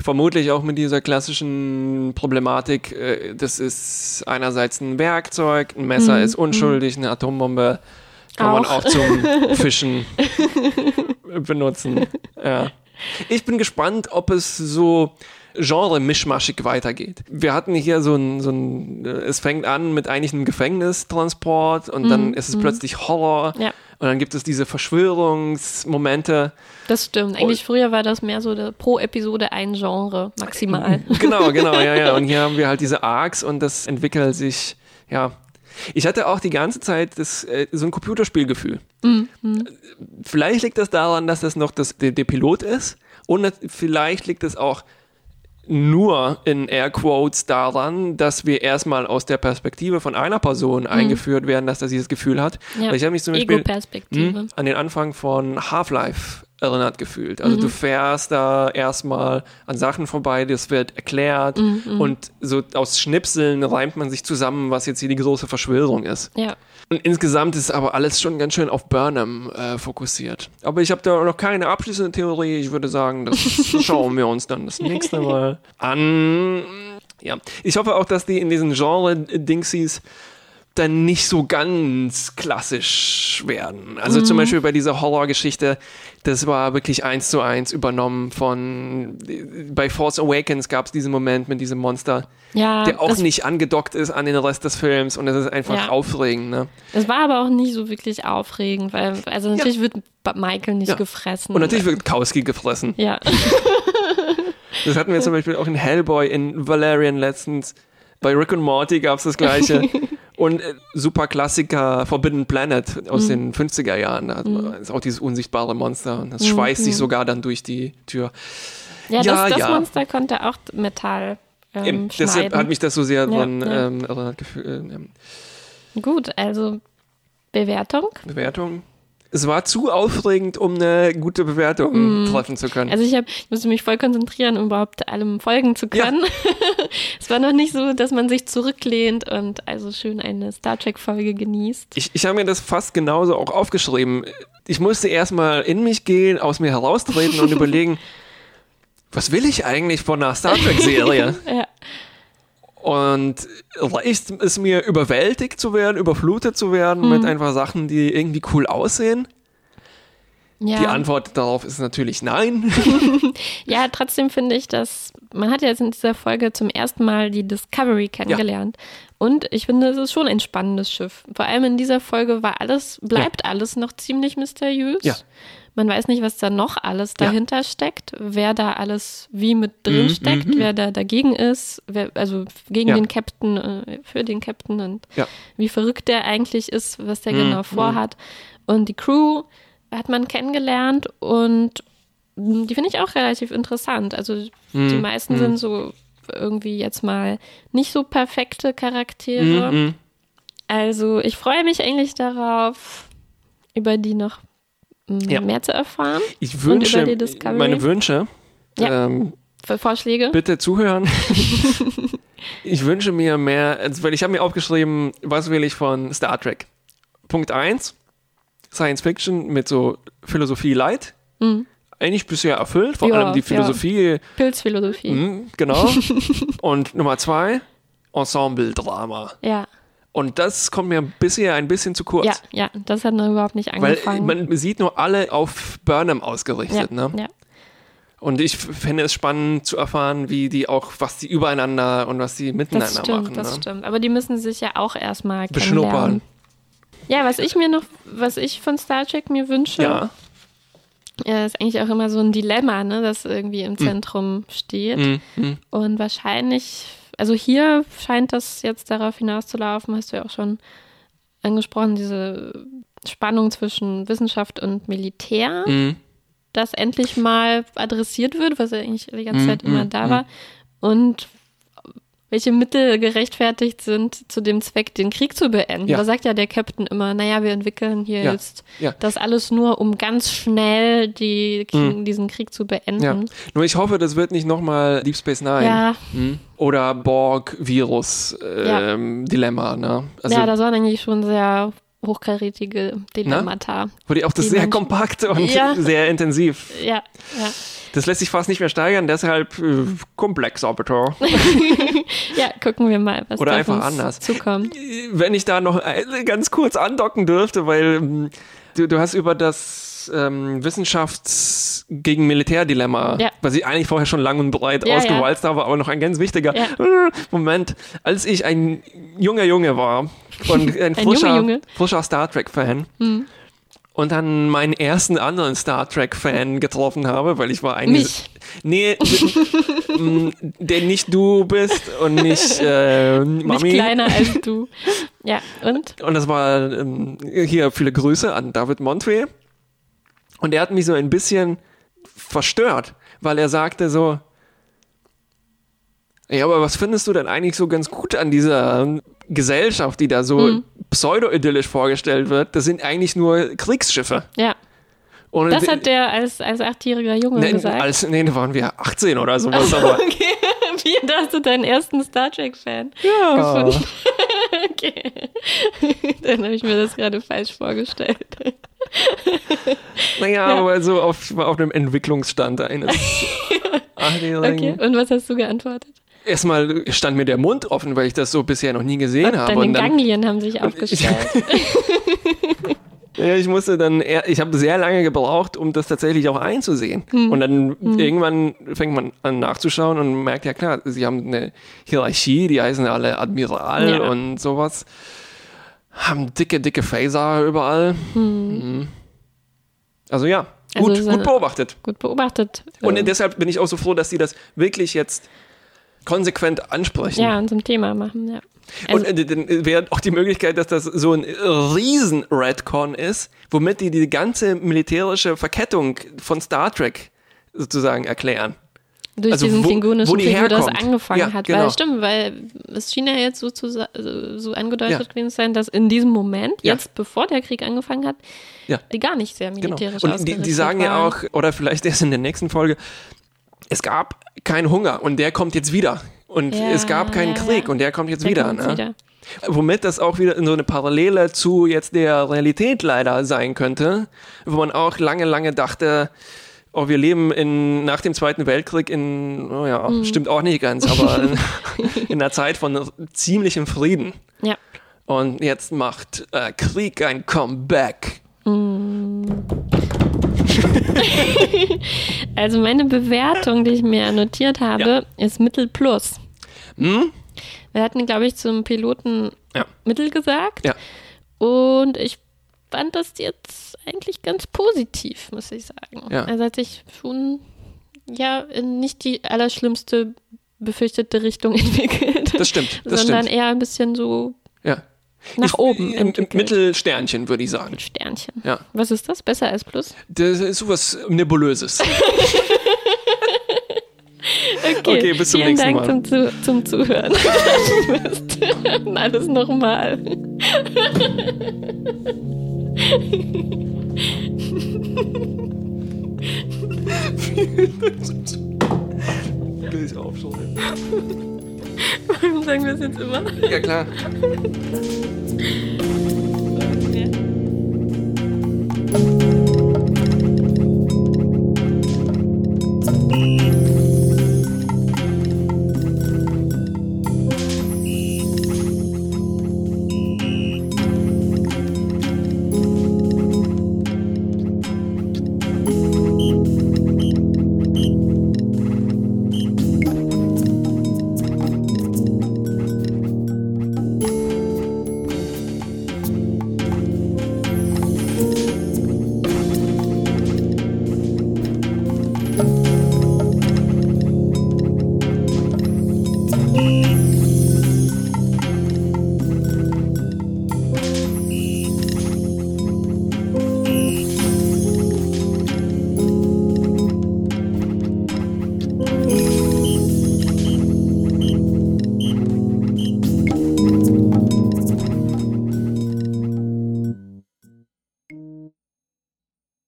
vermutlich auch mit dieser klassischen Problematik, äh, das ist einerseits ein Werkzeug, ein Messer ist unschuldig, eine Atombombe kann man. Auch. auch zum Fischen benutzen. Ja. Ich bin gespannt, ob es so genre-mischmaschig weitergeht. Wir hatten hier so ein, so ein, äh, es fängt an mit eigentlich einem Gefängnistransport und dann ist es plötzlich Horror Ja. und dann gibt es diese Verschwörungsmomente. Das stimmt. Eigentlich früher war das mehr so der, pro Episode ein Genre maximal. Genau, genau, ja, ja. Und hier haben wir halt diese Arcs und das entwickelt sich, ja. Ich hatte auch die ganze Zeit das, äh, so ein Computerspielgefühl. Vielleicht liegt das daran, dass das noch das, der, der Pilot ist und vielleicht liegt es auch nur in Airquotes daran, dass wir erstmal aus der Perspektive von einer Person eingeführt werden, dass er dieses Gefühl hat. Ja. Weil ich habe mich zum Beispiel Ego-Perspektive. hm, an den Anfang von Half-Life erinnert gefühlt. Also du Mhm. fährst da erstmal an Sachen vorbei, das wird erklärt Mhm, und so aus Schnipseln reimt man sich zusammen, was jetzt hier die große Verschwörung ist. Ja. Und insgesamt ist aber alles schon ganz schön auf Burnham äh, fokussiert. Aber ich habe da noch keine abschließende Theorie. Ich würde sagen, das schauen wir uns dann das nächste Mal an. Ja, ich hoffe auch, dass die in diesen Genre-Dingsies dann nicht so ganz klassisch werden. Also zum Beispiel bei dieser Horrorgeschichte, das war wirklich eins zu eins übernommen von bei Force Awakens gab es diesen Moment mit diesem Monster, Ja, der auch nicht angedockt ist an den Rest des Films und das ist einfach Ja. aufregend. Ne? das war aber auch nicht so wirklich aufregend, weil, also natürlich wird Ba- Michael nicht Ja. gefressen. Und natürlich wird Kowski gefressen. Ja, Das hatten wir zum Beispiel auch in Hellboy, in Valerian letztens. Bei Rick und Morty gab es das gleiche. und äh, super Klassiker Forbidden Planet aus den 50er Jahren. Da man- ist auch dieses unsichtbare Monster und das schweißt sich sogar dann durch die Tür. ja, Ja, das, das ja. Monster konnte auch Metall ähm, Eben, deshalb hat mich das so sehr ähm, erinnert. Ähm, Gut, also Bewertung. Bewertung. Es war zu aufregend, um eine gute Bewertung treffen zu können. Also ich, hab, ich musste mich voll konzentrieren, um überhaupt allem folgen zu Ja. können. es war noch nicht so, dass man sich zurücklehnt und also schön eine Star Trek-Folge genießt. Ich, ich habe mir das fast genauso auch aufgeschrieben. Ich musste erstmal in mich gehen, aus mir heraustreten und überlegen, was will ich eigentlich von einer Star Trek-Serie? Ja. Und reicht es mir, überwältigt zu werden, überflutet zu werden Mhm. mit einfach Sachen, die irgendwie cool aussehen? Ja. Die Antwort darauf ist natürlich nein. ja, trotzdem finde ich, dass man hat ja jetzt in dieser Folge zum ersten Mal die Discovery kennengelernt. Und ich finde, es ist schon ein spannendes Schiff. Vor allem in dieser Folge war alles, bleibt alles noch ziemlich mysteriös. Ja. Man weiß nicht, was da noch alles Ja. dahinter steckt, wer da alles wie mit drin Mhm, steckt, mhm. wer da dagegen ist, wer, also gegen Ja. den Captain, äh, für den Captain und Ja. wie verrückt der eigentlich ist, was der Mhm, genau vorhat. Und die Crew hat man kennengelernt und die finde ich auch relativ interessant. Also die Mhm, meisten mhm. sind so irgendwie jetzt mal nicht so perfekte Charaktere. Mhm. Also ich freue mich eigentlich darauf, über die noch Ja. mehr zu erfahren. Ich wünsche, meine Wünsche, Ja. ähm, Für Vorschläge? bitte zuhören. ich wünsche mir mehr, also, weil ich habe mir aufgeschrieben, was will ich von Star Trek? Punkt 1, Science Fiction mit so Philosophie Light. Mhm. Eigentlich bisher erfüllt, vor Ja, allem die ja. Philosophie, Pilzphilosophie. Mhm, genau. Und Nummer zwei, Ensemble-Drama. Ja, Und das kommt mir bisher ein bisschen zu kurz. ja, ja, das hat noch überhaupt nicht Weil angefangen. man sieht nur alle auf Burnham ja, ausgerichtet. Ne? ja. Und ich fände es spannend zu erfahren, wie die auch, was die übereinander und was die miteinander Das stimmt, machen. das ne? stimmt. Aber die müssen sich ja auch erstmal Beschnuppern. Ja, was ich mir noch, was ich von Star Trek mir wünsche, Ja. äh, ist eigentlich auch immer so ein Dilemma, ne, das irgendwie im Zentrum steht. Mhm. Mhm. Und wahrscheinlich, also hier scheint das jetzt darauf hinauszulaufen, hast du ja auch schon angesprochen, diese Spannung zwischen Wissenschaft und Militär, Mhm. das endlich mal adressiert wird, was ja eigentlich die ganze Mhm, Zeit immer mhm, da mhm. war. Und welche Mittel gerechtfertigt sind, zu dem Zweck, den Krieg zu beenden. Ja. Da sagt ja der Captain immer, naja, wir entwickeln hier Ja. jetzt Ja. das alles nur, um ganz schnell die, diesen Krieg zu beenden. Nur ich hoffe, das wird nicht nochmal Deep Space Nine Ja, hm? oder Borg-Virus-Dilemma. ne? Also, ja, das waren eigentlich schon sehr hochkarätige Dilemmata. wo die auch das die sehr Menschen- kompakt und Ja. sehr intensiv. Ja, ja. Das lässt sich fast nicht mehr steigern, deshalb äh, komplexer bitte. Ja, gucken wir mal, was Oder einfach anders. zukommt. Wenn ich da noch äh, ganz kurz andocken dürfte, weil ähm, du, du hast über das ähm, Wissenschafts- gegen Militärdilemma, Ja. was ich eigentlich vorher schon lang und breit Ja, ausgewalzt habe, aber noch ein ganz wichtiger Ja. äh, Moment. Als ich ein junger Junge war und ein, Ein frischer, Junge, Junge. frischer Star Trek-Fan Hm. und dann meinen ersten anderen Star Trek-Fan getroffen habe, weil ich war eigentlich... Mich. Nee, der nicht du bist und nicht äh, Nicht Mami. kleiner als du. Ja, und? Und das war ähm, hier viele Grüße an David Montwe. Und er hat mich so ein bisschen verstört, weil er sagte so, ja, aber was findest du denn eigentlich so ganz gut an dieser Gesellschaft, die da so Mhm. pseudo-idyllisch vorgestellt wird? Das sind eigentlich nur Kriegsschiffe. Ja, Und das hat der als, als achtjähriger Junge nee, gesagt. als, nee, da waren wir 18 oder sowas, aber Okay, wie da hast du deinen ersten Star Trek-Fan? ja. Okay. Dann habe ich mir das gerade falsch vorgestellt. Naja, Ja. aber so auf, auf dem Entwicklungsstand eines Achtjährigen. Okay, und was hast du geantwortet? Erstmal stand mir der Mund offen, weil ich das so bisher noch nie gesehen habe. Deine Und dann, Ganglien haben sich aufgestellt. ja, ich musste dann, ich habe sehr lange gebraucht, um das tatsächlich auch einzusehen. Hm. Und dann irgendwann fängt man an nachzuschauen und merkt, ja klar, sie haben eine Hierarchie, die heißen alle Admiral Ja. und sowas. Haben dicke, dicke Phaser überall. Mhm. Also ja, Also gut, so gut beobachtet. Gut beobachtet. Und deshalb bin ich auch so froh, dass die das wirklich jetzt konsequent ansprechen. ja, und zum Thema machen, ja. Also, und äh, dann wäre auch die Möglichkeit, dass das so ein riesen Redcon ist, womit die die ganze militärische Verkettung von Star Trek sozusagen erklären. durch also diesen klingonischen Krieg, wo das angefangen Ja, hat. genau. Weil stimmt, weil es schien ja jetzt so, zu, so, angedeutet Ja. gewesen zu sein, dass in diesem Moment, Ja. jetzt bevor der Krieg angefangen hat, Ja. die gar nicht sehr Genau. militärisch Und die, die sagen ja waren. auch, oder vielleicht erst in der nächsten Folge, es gab keinen Hunger und der kommt jetzt wieder. Und Ja, es gab keinen ja, Krieg und der kommt jetzt Der wieder. kommt ne? wieder. Womit das auch wieder in so eine Parallele zu jetzt der Realität leider sein könnte, wo man auch lange, lange dachte, oh, wir leben in, nach dem Zweiten Weltkrieg in, oh ja, Mhm. stimmt auch nicht ganz, aber in, in einer Zeit von ziemlichem Frieden. Ja. Und jetzt macht äh, Krieg ein Comeback. Also meine Bewertung, die ich mir notiert habe, ist Mittel plus. Hm? Wir hatten, glaube ich, zum Piloten Ja. Mittel gesagt. Ja. Und ich fand das jetzt eigentlich ganz positiv, muss ich sagen. Ja. Also hat sich schon ja in nicht die allerschlimmste befürchtete Richtung entwickelt. Das stimmt, das sondern stimmt. eher ein bisschen so Ja. Nach Ich- oben Im, entwickelt. Mittelsternchen, würde ich sagen. Sternchen. Ja. Was ist das? Besser als Plus? Das ist sowas Nebulöses. Okay, Okay, bis zum vielen nächsten Dank Mal. Zum, Zu zum Zuhören. Alles nochmal. Will ich aufschreiben. Warum sagen wir es jetzt immer? Ja, klar.